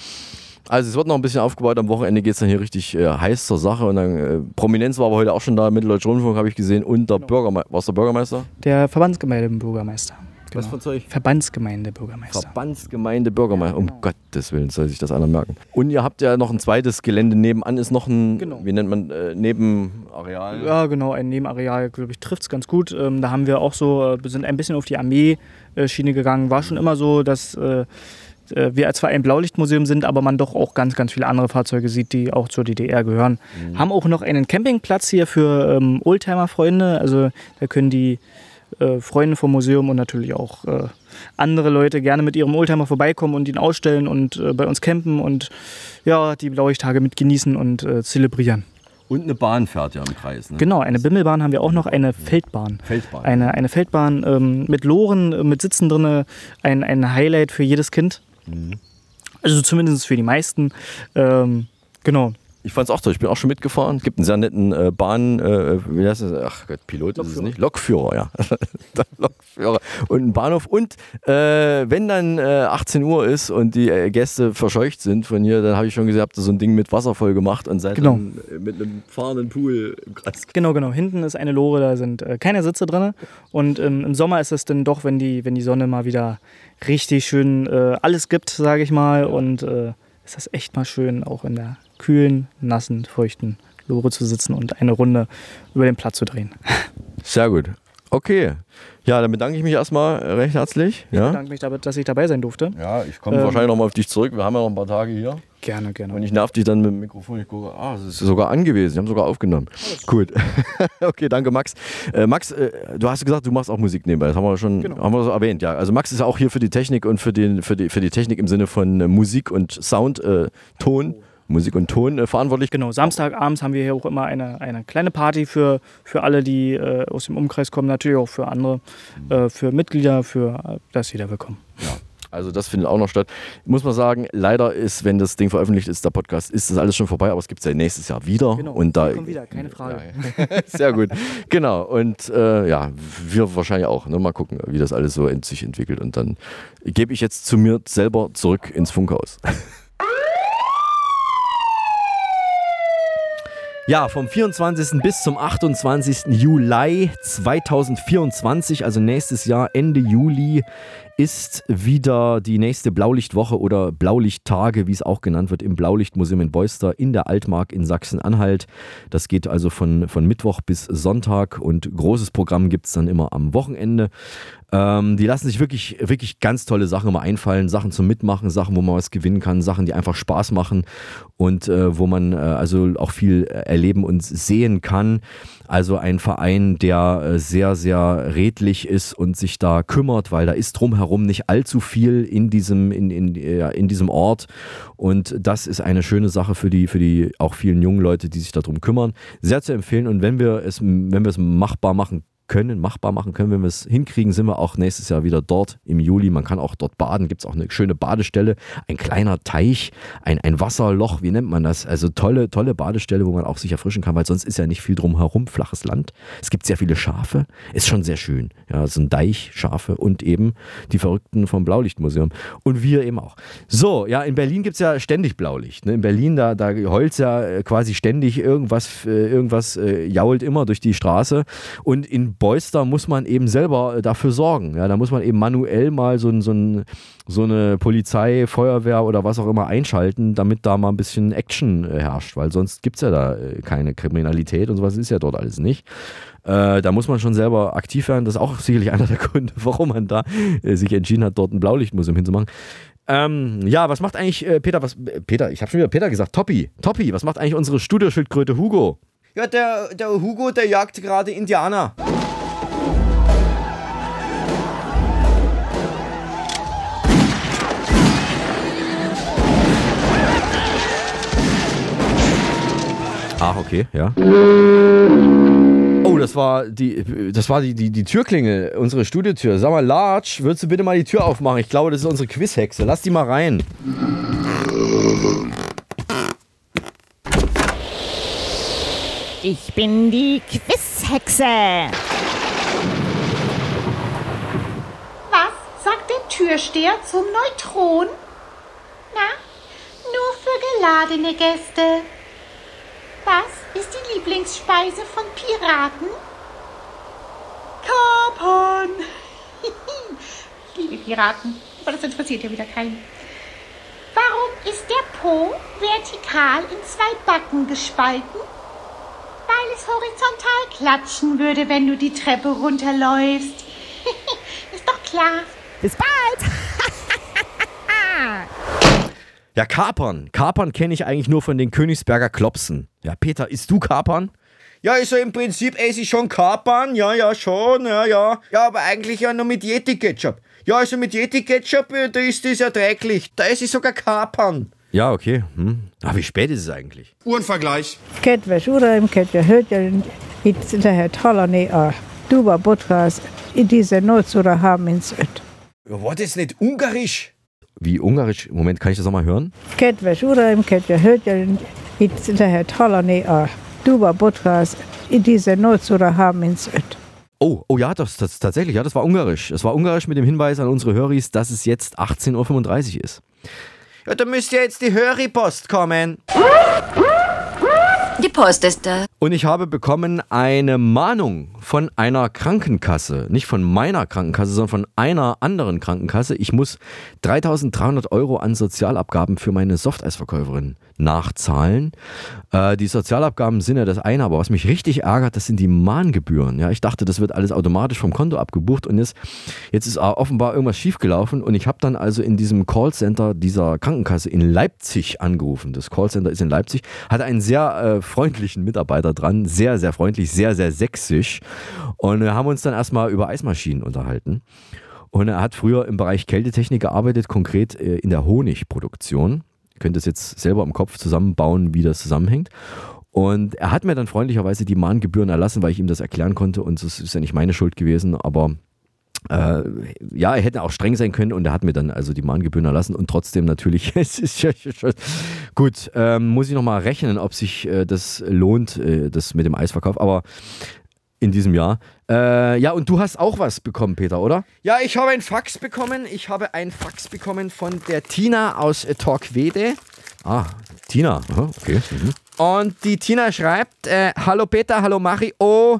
Also es wird noch ein bisschen aufgebaut. Am Wochenende geht es dann hier richtig äh, heiß zur Sache. Und dann äh, Prominenz war aber heute auch schon da. Mitteldeutscher Rundfunk habe ich gesehen. Und der Bürgermeister. War der Bürgermeister? Der Verbandsgemeindebürgermeister. Was Genau. für Zeug? Verbandsgemeindebürgermeister. Verbandsgemeinde Bürgermeister. Um Gottes Willen soll sich das einer merken. Und ihr habt ja noch ein zweites Gelände nebenan. Ist noch ein, wie nennt man, äh, Nebenareal. Ja, genau, ein Nebenareal, glaube ich, trifft es ganz gut. Ähm, da haben wir auch so, äh, wir sind ein bisschen auf die Armee-Schiene gegangen. War schon immer so, dass äh, äh, wir zwar ein Blaulichtmuseum sind, aber man doch auch ganz, ganz viele andere Fahrzeuge sieht, die auch zur DDR gehören. Haben auch noch einen Campingplatz hier für ähm, Oldtimer-Freunde. Also da können die äh, Freunde vom Museum und natürlich auch äh, andere Leute gerne mit ihrem Oldtimer vorbeikommen und ihn ausstellen und äh, bei uns campen und ja, die Blaulichttage mit genießen und äh, zelebrieren. Und eine Bahn fährt ja im Kreis. Ne? Genau, eine Bimmelbahn haben wir auch noch, eine Feldbahn. Feldbahn. Eine, eine Feldbahn ähm, mit Loren, äh, mit Sitzen drin, ein, ein Highlight für jedes Kind. Mhm. Also zumindest für die meisten. Ähm, genau. Ich fand es auch toll. Ich bin auch schon mitgefahren. Gibt einen sehr netten äh, Bahn, äh, wie heißt das? Ach Gott, Pilot ist es nicht. Lokführer, ja. Lokführer. Und einen Bahnhof. Und äh, wenn dann äh, 18 Uhr ist und die äh, Gäste verscheucht sind von hier, dann habe ich schon gesagt, so ein Ding mit Wasser voll gemacht und seid Genau. dann äh, mit einem fahrenden Pool im Kreis. Genau, genau. Hinten ist eine Lore, da sind äh, keine Sitze drin. Und ähm, im Sommer ist es dann doch, wenn die, wenn die Sonne mal wieder richtig schön äh, alles gibt, sage ich mal. Und äh, ist das echt mal schön, auch in der kühlen, nassen, feuchten Lore zu sitzen und eine Runde über den Platz zu drehen. Sehr gut. Okay. Ja, dann bedanke ich mich erstmal recht herzlich. Ich Ja, bedanke mich damit, dass ich dabei sein durfte. ja ich komme Ähm, wahrscheinlich nochmal auf dich zurück. Wir haben ja noch ein paar Tage hier. Gerne, gerne. Und ich nerv dich dann mit dem Mikrofon. Ich gucke, ah, es ist sogar angewiesen. Die haben sogar aufgenommen. Gut. okay, danke, Max. Äh, Max, äh, du hast gesagt, du machst auch Musik nebenbei. Das haben wir schon haben wir so erwähnt, ja. Also Max ist auch hier für die Technik und für, den, für, die, für die Technik im Sinne von äh, Musik und Sound, äh, Ton. Musik und Ton äh, verantwortlich. Genau, Samstagabends haben wir hier auch immer eine, eine kleine Party für, für alle, die äh, aus dem Umkreis kommen, natürlich auch für andere, äh, für Mitglieder, für äh, da ist jeder willkommen. Also das findet auch noch statt. Muss man sagen, leider ist, wenn das Ding veröffentlicht ist, der Podcast, ist das alles schon vorbei, aber es gibt es ja nächstes Jahr wieder. Genau, und da, kommt wieder, keine Frage. Sehr gut. Genau. Und äh, ja, wir wahrscheinlich auch. Ne? Mal gucken, wie das alles so in sich entwickelt. Und dann gebe ich jetzt zu mir selber zurück ins Funkhaus. Ja, vom 24. bis zum 28. Juli 2024, also nächstes Jahr, Ende Juli, ist wieder die nächste Blaulichtwoche oder Blaulichttage, wie es auch genannt wird, im Blaulichtmuseum in Beuster in der Altmark in Sachsen-Anhalt. Das geht also von, von Mittwoch bis Sonntag und großes Programm gibt es dann immer am Wochenende. Ähm, die lassen sich wirklich, wirklich ganz tolle Sachen immer einfallen. Sachen zum Mitmachen, Sachen, wo man was gewinnen kann, Sachen, die einfach Spaß machen und äh, wo man äh, also auch viel erleben und sehen kann. Also ein Verein, der äh, sehr, sehr redlich ist und sich da kümmert, weil da ist drumherum nicht allzu viel in diesem, in, in, in diesem Ort. Und das ist eine schöne Sache für die, für die auch vielen jungen Leute, die sich darum kümmern. Sehr zu empfehlen. Und wenn wir es, wenn wir es machbar machen können, machbar machen können. Wenn wir es hinkriegen, sind wir auch nächstes Jahr wieder dort im Juli. Man kann auch dort baden, gibt es auch eine schöne Badestelle, ein kleiner Teich, ein, ein Wasserloch, wie nennt man das? Also tolle, tolle Badestelle, wo man auch sich erfrischen kann, weil sonst ist ja nicht viel drumherum, flaches Land. Es gibt sehr viele Schafe, ist schon sehr schön. Ja, so ein Deich, Schafe und eben die Verrückten vom Blaulichtmuseum. Und wir eben auch. So, ja, in Berlin gibt es ja ständig Blaulicht. Ne? In Berlin, da, da heult ja äh, quasi ständig irgendwas, äh, irgendwas äh, jault immer durch die Straße. Und in Beuster muss man eben selber äh, dafür sorgen. Ja, da muss man eben manuell mal so, so, so eine Polizei, Feuerwehr oder was auch immer einschalten, damit da mal ein bisschen Action äh, herrscht, weil sonst gibt es ja da äh, keine Kriminalität und sowas ist ja dort alles nicht. Da muss man schon selber aktiv werden. Das ist auch sicherlich einer der Gründe, warum man da sich entschieden hat, dort ein Blaulichtmuseum hinzumachen. Ähm, ja, was macht eigentlich äh, Peter, was, Peter, ich habe schon wieder Peter gesagt, Toppi, Toppi, was macht eigentlich unsere Studioschildkröte Hugo? Ja, der, der Hugo, der jagt gerade Indianer. Ach, okay, ja. Oh, das war die, das war die, die, die Türklingel, unsere Studiotür. Sag mal, Large, würdest du bitte mal die Tür aufmachen? Ich glaube, das ist unsere Quizhexe. Lass die mal rein. Ich bin die Quizhexe. Was sagt der Türsteher zum Neutron? Na, nur für geladene Gäste. Was ist die Lieblingsspeise von Piraten? Kapern. ich liebe Piraten, aber das interessiert ja wieder keinen. Warum ist der Po vertikal in zwei Backen gespalten? Weil es horizontal klatschen würde, wenn du die Treppe runterläufst. ist doch klar. Bis bald. Ja, Kapern. Kapern kenne ich eigentlich nur von den Königsberger Klopsen. Ja, Peter, isst du Kapern? Ja, also im Prinzip esse ich schon Kapern, ja, ja, schon, ja, ja. Ja, aber eigentlich ja nur mit Yeti-Ketchup. Ja, also mit Yeti-Ketchup, äh, da ist das erträglich. Da esse ich sogar Kapern. Ja, okay. Hm. Aber wie spät ist es eigentlich? Uhrenvergleich. Kedves uraim, kedves hölgyeim, itt lehet hallani a Duba Podcast 1935. War das nicht ungarisch? Wie ungarisch? Moment, kann ich das nochmal hören? Kedves uraim, kedves hölgyeim, itt lehet hallani a Duba Podcast 1935. Oh, oh ja, das, das tatsächlich, ja, das war ungarisch. Es war ungarisch mit dem Hinweis an unsere Höris, dass es jetzt 18.35 Uhr ist. Ja, da müsste ja jetzt die Höri-Post kommen. Die Post ist da. Und ich habe bekommen eine Mahnung von einer Krankenkasse. Nicht von meiner Krankenkasse, sondern von einer anderen Krankenkasse. Ich muss 3300 Euro an Sozialabgaben für meine Softeisverkäuferin nachzahlen. Äh, die Sozialabgaben sind ja das eine, aber was mich richtig ärgert, das sind die Mahngebühren. Ja, ich dachte, das wird alles automatisch vom Konto abgebucht und jetzt, jetzt ist offenbar irgendwas schiefgelaufen und ich habe dann also in diesem Callcenter dieser Krankenkasse in Leipzig angerufen. Das Callcenter ist in Leipzig, hatte einen sehr äh, freundlichen Mitarbeiter dran, sehr, sehr freundlich, sehr, sehr sächsisch und wir haben uns dann erstmal über Eismaschinen unterhalten. Und er hat früher im Bereich Kältetechnik gearbeitet, konkret äh, in der Honigproduktion. Ihr könnt das jetzt selber im Kopf zusammenbauen, wie das zusammenhängt. Und er hat mir dann freundlicherweise die Mahngebühren erlassen, weil ich ihm das erklären konnte. Und das ist ja nicht meine Schuld gewesen, aber äh, ja, er hätte auch streng sein können und er hat mir dann also die Mahngebühren erlassen und trotzdem natürlich, es ist ja schon, gut, ähm, muss ich nochmal rechnen, ob sich äh, das lohnt, äh, das mit dem Eisverkauf, aber in diesem Jahr. Äh, ja, und du hast auch was bekommen, Peter, oder? Ja, ich habe ein Fax bekommen. Ich habe ein Fax bekommen von der Tina aus äh, Torquede. Ah, Tina, okay. Mhm. Und die Tina schreibt, äh, hallo Peter, hallo Mario, oh,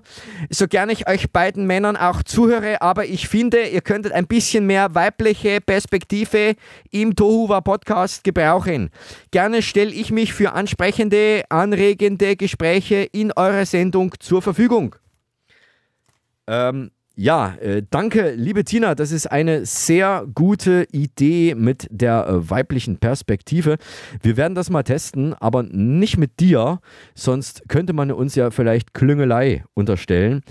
so gerne ich euch beiden Männern auch zuhöre, aber ich finde, ihr könntet ein bisschen mehr weibliche Perspektive im Tohuwa Podcast gebrauchen. Gerne stelle ich mich für ansprechende, anregende Gespräche in eurer Sendung zur Verfügung. Ähm, ja, äh, danke, liebe Tina. Das ist eine sehr gute Idee mit der äh, weiblichen Perspektive. Wir werden das mal testen, aber nicht mit dir, sonst könnte man uns ja vielleicht Klüngelei unterstellen.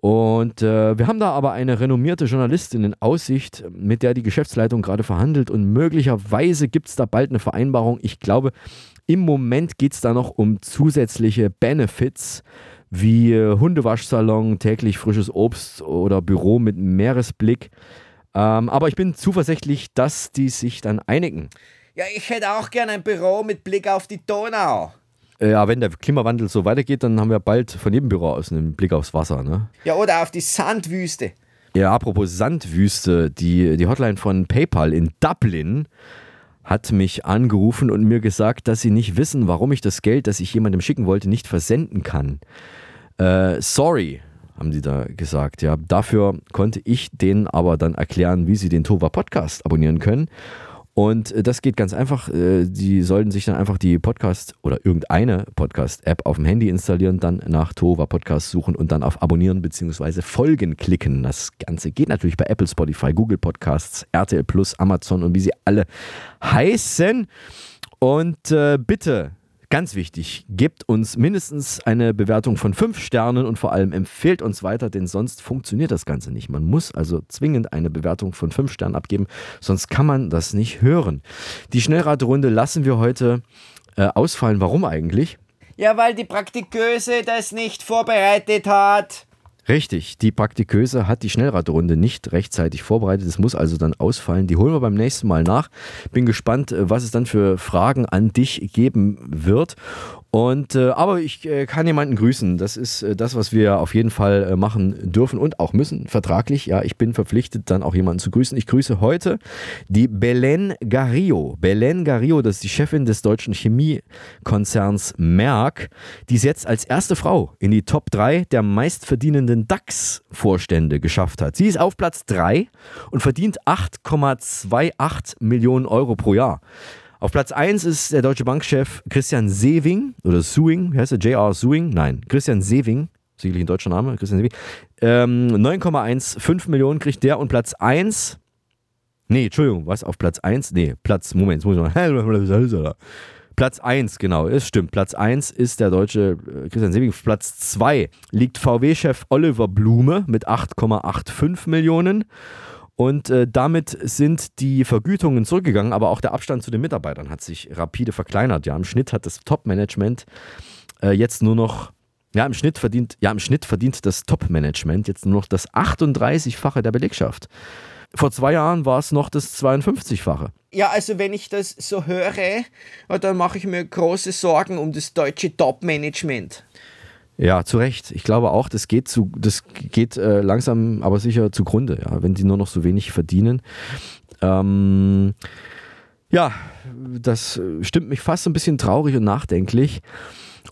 Und äh, wir haben da aber eine renommierte Journalistin in Aussicht, mit der die Geschäftsleitung gerade verhandelt und möglicherweise gibt es da bald eine Vereinbarung. Ich glaube, im Moment geht es da noch um zusätzliche Benefits wie äh, Hundewaschsalon, täglich frisches Obst oder Büro mit Meeresblick. Ähm, aber ich bin zuversichtlich, dass die sich dann einigen. Ja, ich hätte auch gerne ein Büro mit Blick auf die Donau. Äh, ja, wenn der Klimawandel so weitergeht, dann haben wir bald von jedem Büro aus einen Blick aufs Wasser. Ne? Ja, oder auf die Sandwüste. Ja, apropos Sandwüste, die, die Hotline von PayPal in Dublin hat mich angerufen und mir gesagt, dass sie nicht wissen, warum ich das Geld, das ich jemandem schicken wollte, nicht versenden kann. Äh, sorry, haben sie da gesagt. Ja, dafür konnte ich denen aber dann erklären, wie sie den Tova Podcast abonnieren können. Und äh, das geht ganz einfach. Äh, die sollten sich dann einfach die Podcast oder irgendeine Podcast-App auf dem Handy installieren, dann nach Tova Podcast suchen und dann auf Abonnieren bzw. Folgen klicken. Das Ganze geht natürlich bei Apple, Spotify, Google Podcasts, RTL Plus, Amazon und wie sie alle heißen. Und äh, bitte Ganz wichtig, gebt uns mindestens eine Bewertung von fünf Sternen und vor allem empfehlt uns weiter, denn sonst funktioniert das Ganze nicht. Man muss also zwingend eine Bewertung von fünf Sternen abgeben, sonst kann man das nicht hören. Die Schnellraterunde lassen wir heute äh, ausfallen. Warum eigentlich? Ja, weil die Praktiköse das nicht vorbereitet hat. Richtig, die Praktiköse hat die Schnellradrunde nicht rechtzeitig vorbereitet. Es muss also dann ausfallen. Die holen wir beim nächsten Mal nach. Bin gespannt, äh, was es dann für Fragen an dich geben wird. Und, äh, aber ich äh, kann jemanden grüßen. Das ist äh, das, was wir auf jeden Fall äh, machen dürfen und auch müssen, vertraglich. Ja, ich bin verpflichtet, dann auch jemanden zu grüßen. Ich grüße heute die Belen Garillo. Belen Garillo, das ist die Chefin des deutschen Chemiekonzerns Merck, die es jetzt als erste Frau in die Top 3 der meistverdienenden DAX-Vorstände geschafft hat. Sie ist auf Platz 3 und verdient 8,28 Millionen Euro pro Jahr. Auf Platz 1 ist der deutsche Bankchef Christian Sewing oder Suing, wie heißt der? J.R. Suing? Nein, Christian Sewing, sicherlich ein deutscher Name, Christian Sewing. Ähm, 9,15 Millionen kriegt der und Platz 1, nee, Entschuldigung, was, auf Platz 1? Nee, Platz, Moment, jetzt muss ich mal, Platz 1, genau, es stimmt. Platz 1 ist der deutsche äh, Christian Sebing. Platz 2 liegt VW-Chef Oliver Blume mit 8,85 Millionen. Und äh, damit sind die Vergütungen zurückgegangen, aber auch der Abstand zu den Mitarbeitern hat sich rapide verkleinert. Ja, im Schnitt hat das Top-Management äh, jetzt nur noch, ja, im Schnitt verdient, ja, im Schnitt verdient das Top-Management jetzt nur noch das 38-fache der Belegschaft. Vor zwei Jahren war es noch das 52-fache. Ja, also wenn ich das so höre, dann mache ich mir große Sorgen um das deutsche Top-Management. Ja, zu Recht. Ich glaube auch, das geht, zu, das geht äh, langsam, aber sicher zugrunde, ja, wenn die nur noch so wenig verdienen. Ähm, ja, das stimmt mich fast ein bisschen traurig und nachdenklich.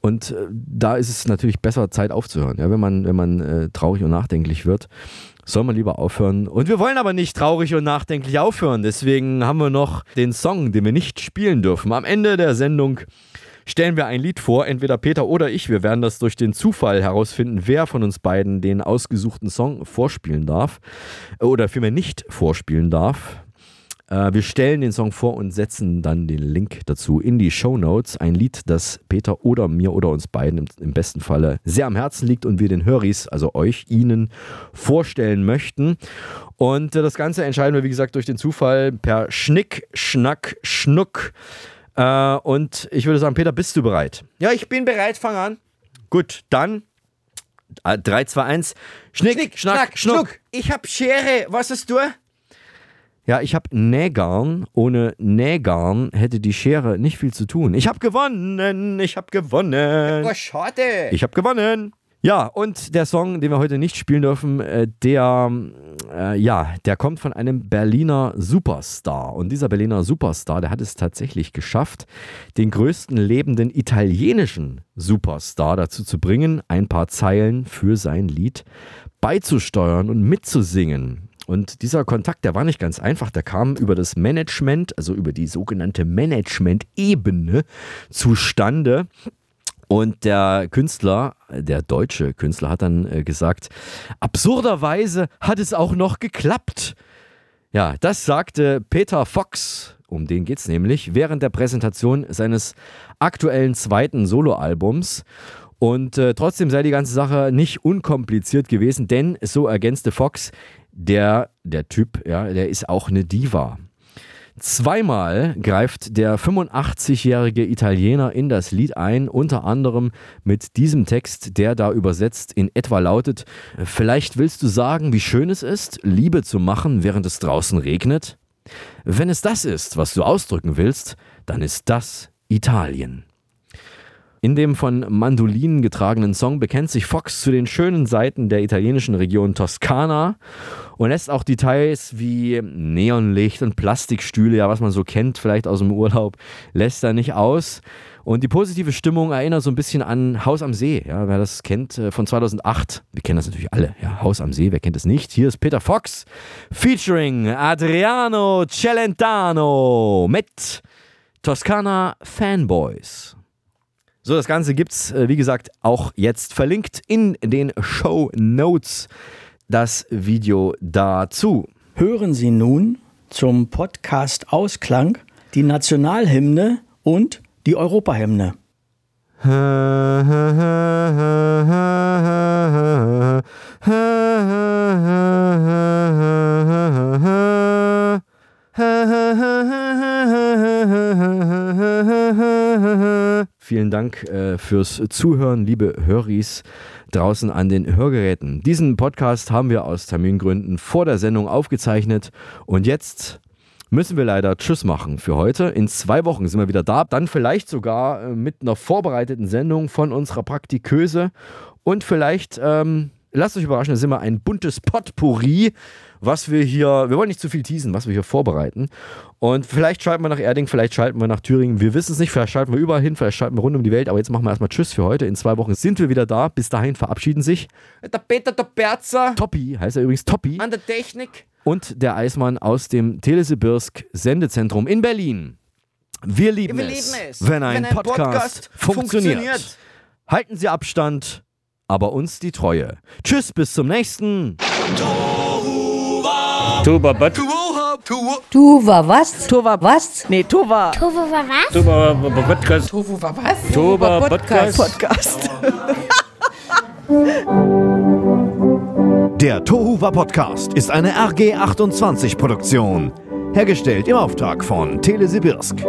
Und äh, da ist es natürlich besser, Zeit aufzuhören. Ja, wenn man, wenn man äh, traurig und nachdenklich wird, soll man lieber aufhören. Und wir wollen aber nicht traurig und nachdenklich aufhören. Deswegen haben wir noch den Song, den wir nicht spielen dürfen. Am Ende der Sendung stellen wir ein Lied vor, entweder Peter oder ich. Wir werden das durch den Zufall herausfinden, wer von uns beiden den ausgesuchten Song vorspielen darf oder vielmehr nicht vorspielen darf. Äh, wir stellen den Song vor und setzen dann den Link dazu in die Show Notes. Ein Lied, das Peter oder mir oder uns beiden im, besten Falle sehr am Herzen liegt und wir den Höris, also euch, Ihnen vorstellen möchten. Und äh, das Ganze entscheiden wir, wie gesagt, durch den Zufall per Schnick, Schnack, Schnuck. Äh, und ich würde sagen, Peter, bist du bereit? Ja, ich bin bereit, fang an. Gut, dann 3, 2, 1. Schnick, Schnick Schnack, Schnack, Schnuck. Schnuck. Ich hab Schere. Was hast du? Ja, ich habe Nähgarn. Ohne Nähgarn hätte die Schere nicht viel zu tun. Ich habe gewonnen. Ich habe gewonnen. Oh, schade. Ich habe gewonnen. Ja, und der Song, den wir heute nicht spielen dürfen, äh, der, äh, ja, der kommt von einem Berliner Superstar. Und dieser Berliner Superstar, der hat es tatsächlich geschafft, den größten lebenden italienischen Superstar dazu zu bringen, ein paar Zeilen für sein Lied beizusteuern und mitzusingen. Und dieser Kontakt, der war nicht ganz einfach. Der kam über das Management, also über die sogenannte Management-Ebene zustande. Und der Künstler, der deutsche Künstler, hat dann äh, gesagt, absurderweise hat es auch noch geklappt. Ja, das sagte Peter Fox, um den geht es nämlich, während der Präsentation seines aktuellen zweiten Soloalbums. Und äh, trotzdem sei die ganze Sache nicht unkompliziert gewesen, denn so ergänzte Fox, der, der Typ, ja, der ist auch eine Diva. Zweimal greift der 85-jährige Italiener in das Lied ein, unter anderem mit diesem Text, der da übersetzt in etwa lautet, vielleicht willst du sagen, wie schön es ist, Liebe zu machen, während es draußen regnet? Wenn es das ist, was du ausdrücken willst, dann ist das Italien. In dem von Mandolinen getragenen Song bekennt sich Fox zu den schönen Seiten der italienischen Region Toskana und lässt auch Details wie Neonlicht und Plastikstühle, ja, was man so kennt, vielleicht aus dem Urlaub, lässt er nicht aus. Und die positive Stimmung erinnert so ein bisschen an Haus am See, ja, wer das kennt, äh, von 2008. Wir kennen das natürlich alle, ja, Haus am See, wer kennt es nicht? Hier ist Peter Fox featuring Adriano Celentano mit Toskana Fanboys. So, das Ganze gibt's, äh, wie gesagt, auch jetzt verlinkt in den Show Notes das Video dazu. Hören Sie nun zum Podcast Ausklang die Nationalhymne und die Europahymne. Vielen Dank äh, fürs Zuhören, liebe Höris draußen an den Hörgeräten. Diesen Podcast haben wir aus Termingründen vor der Sendung aufgezeichnet und jetzt müssen wir leider Tschüss machen für heute. In zwei Wochen sind wir wieder da, dann vielleicht sogar äh, mit einer vorbereiteten Sendung von unserer Praktiköse und vielleicht, ähm, lasst euch überraschen, da sind wir ein buntes Potpourri was wir hier, wir wollen nicht zu viel teasen, was wir hier vorbereiten. Und vielleicht schalten wir nach Erding, vielleicht schalten wir nach Thüringen. Wir wissen es nicht, vielleicht schalten wir überall hin, vielleicht schalten wir rund um die Welt. Aber jetzt machen wir erstmal Tschüss für heute. In zwei Wochen sind wir wieder da. Bis dahin verabschieden sich der Peter der Berzer. Toppi, heißt er übrigens Toppi. An der Technik. Und der Eismann aus dem Telesibirsk Sendezentrum in Berlin. Wir lieben, wir es, lieben es, wenn ein, wenn ein Podcast, Podcast funktioniert. funktioniert. Halten Sie Abstand, aber uns die Treue. Tschüss, bis zum nächsten. Tuba, but. Tuva was? Tova was? Nee, Tova. Tovo war was? Tuba Podcast. War was? Tuba Podcast. Podcast. Podcast. Der Tohuwa Podcast ist eine RG28 Produktion. Hergestellt im Auftrag von Telesibirsk.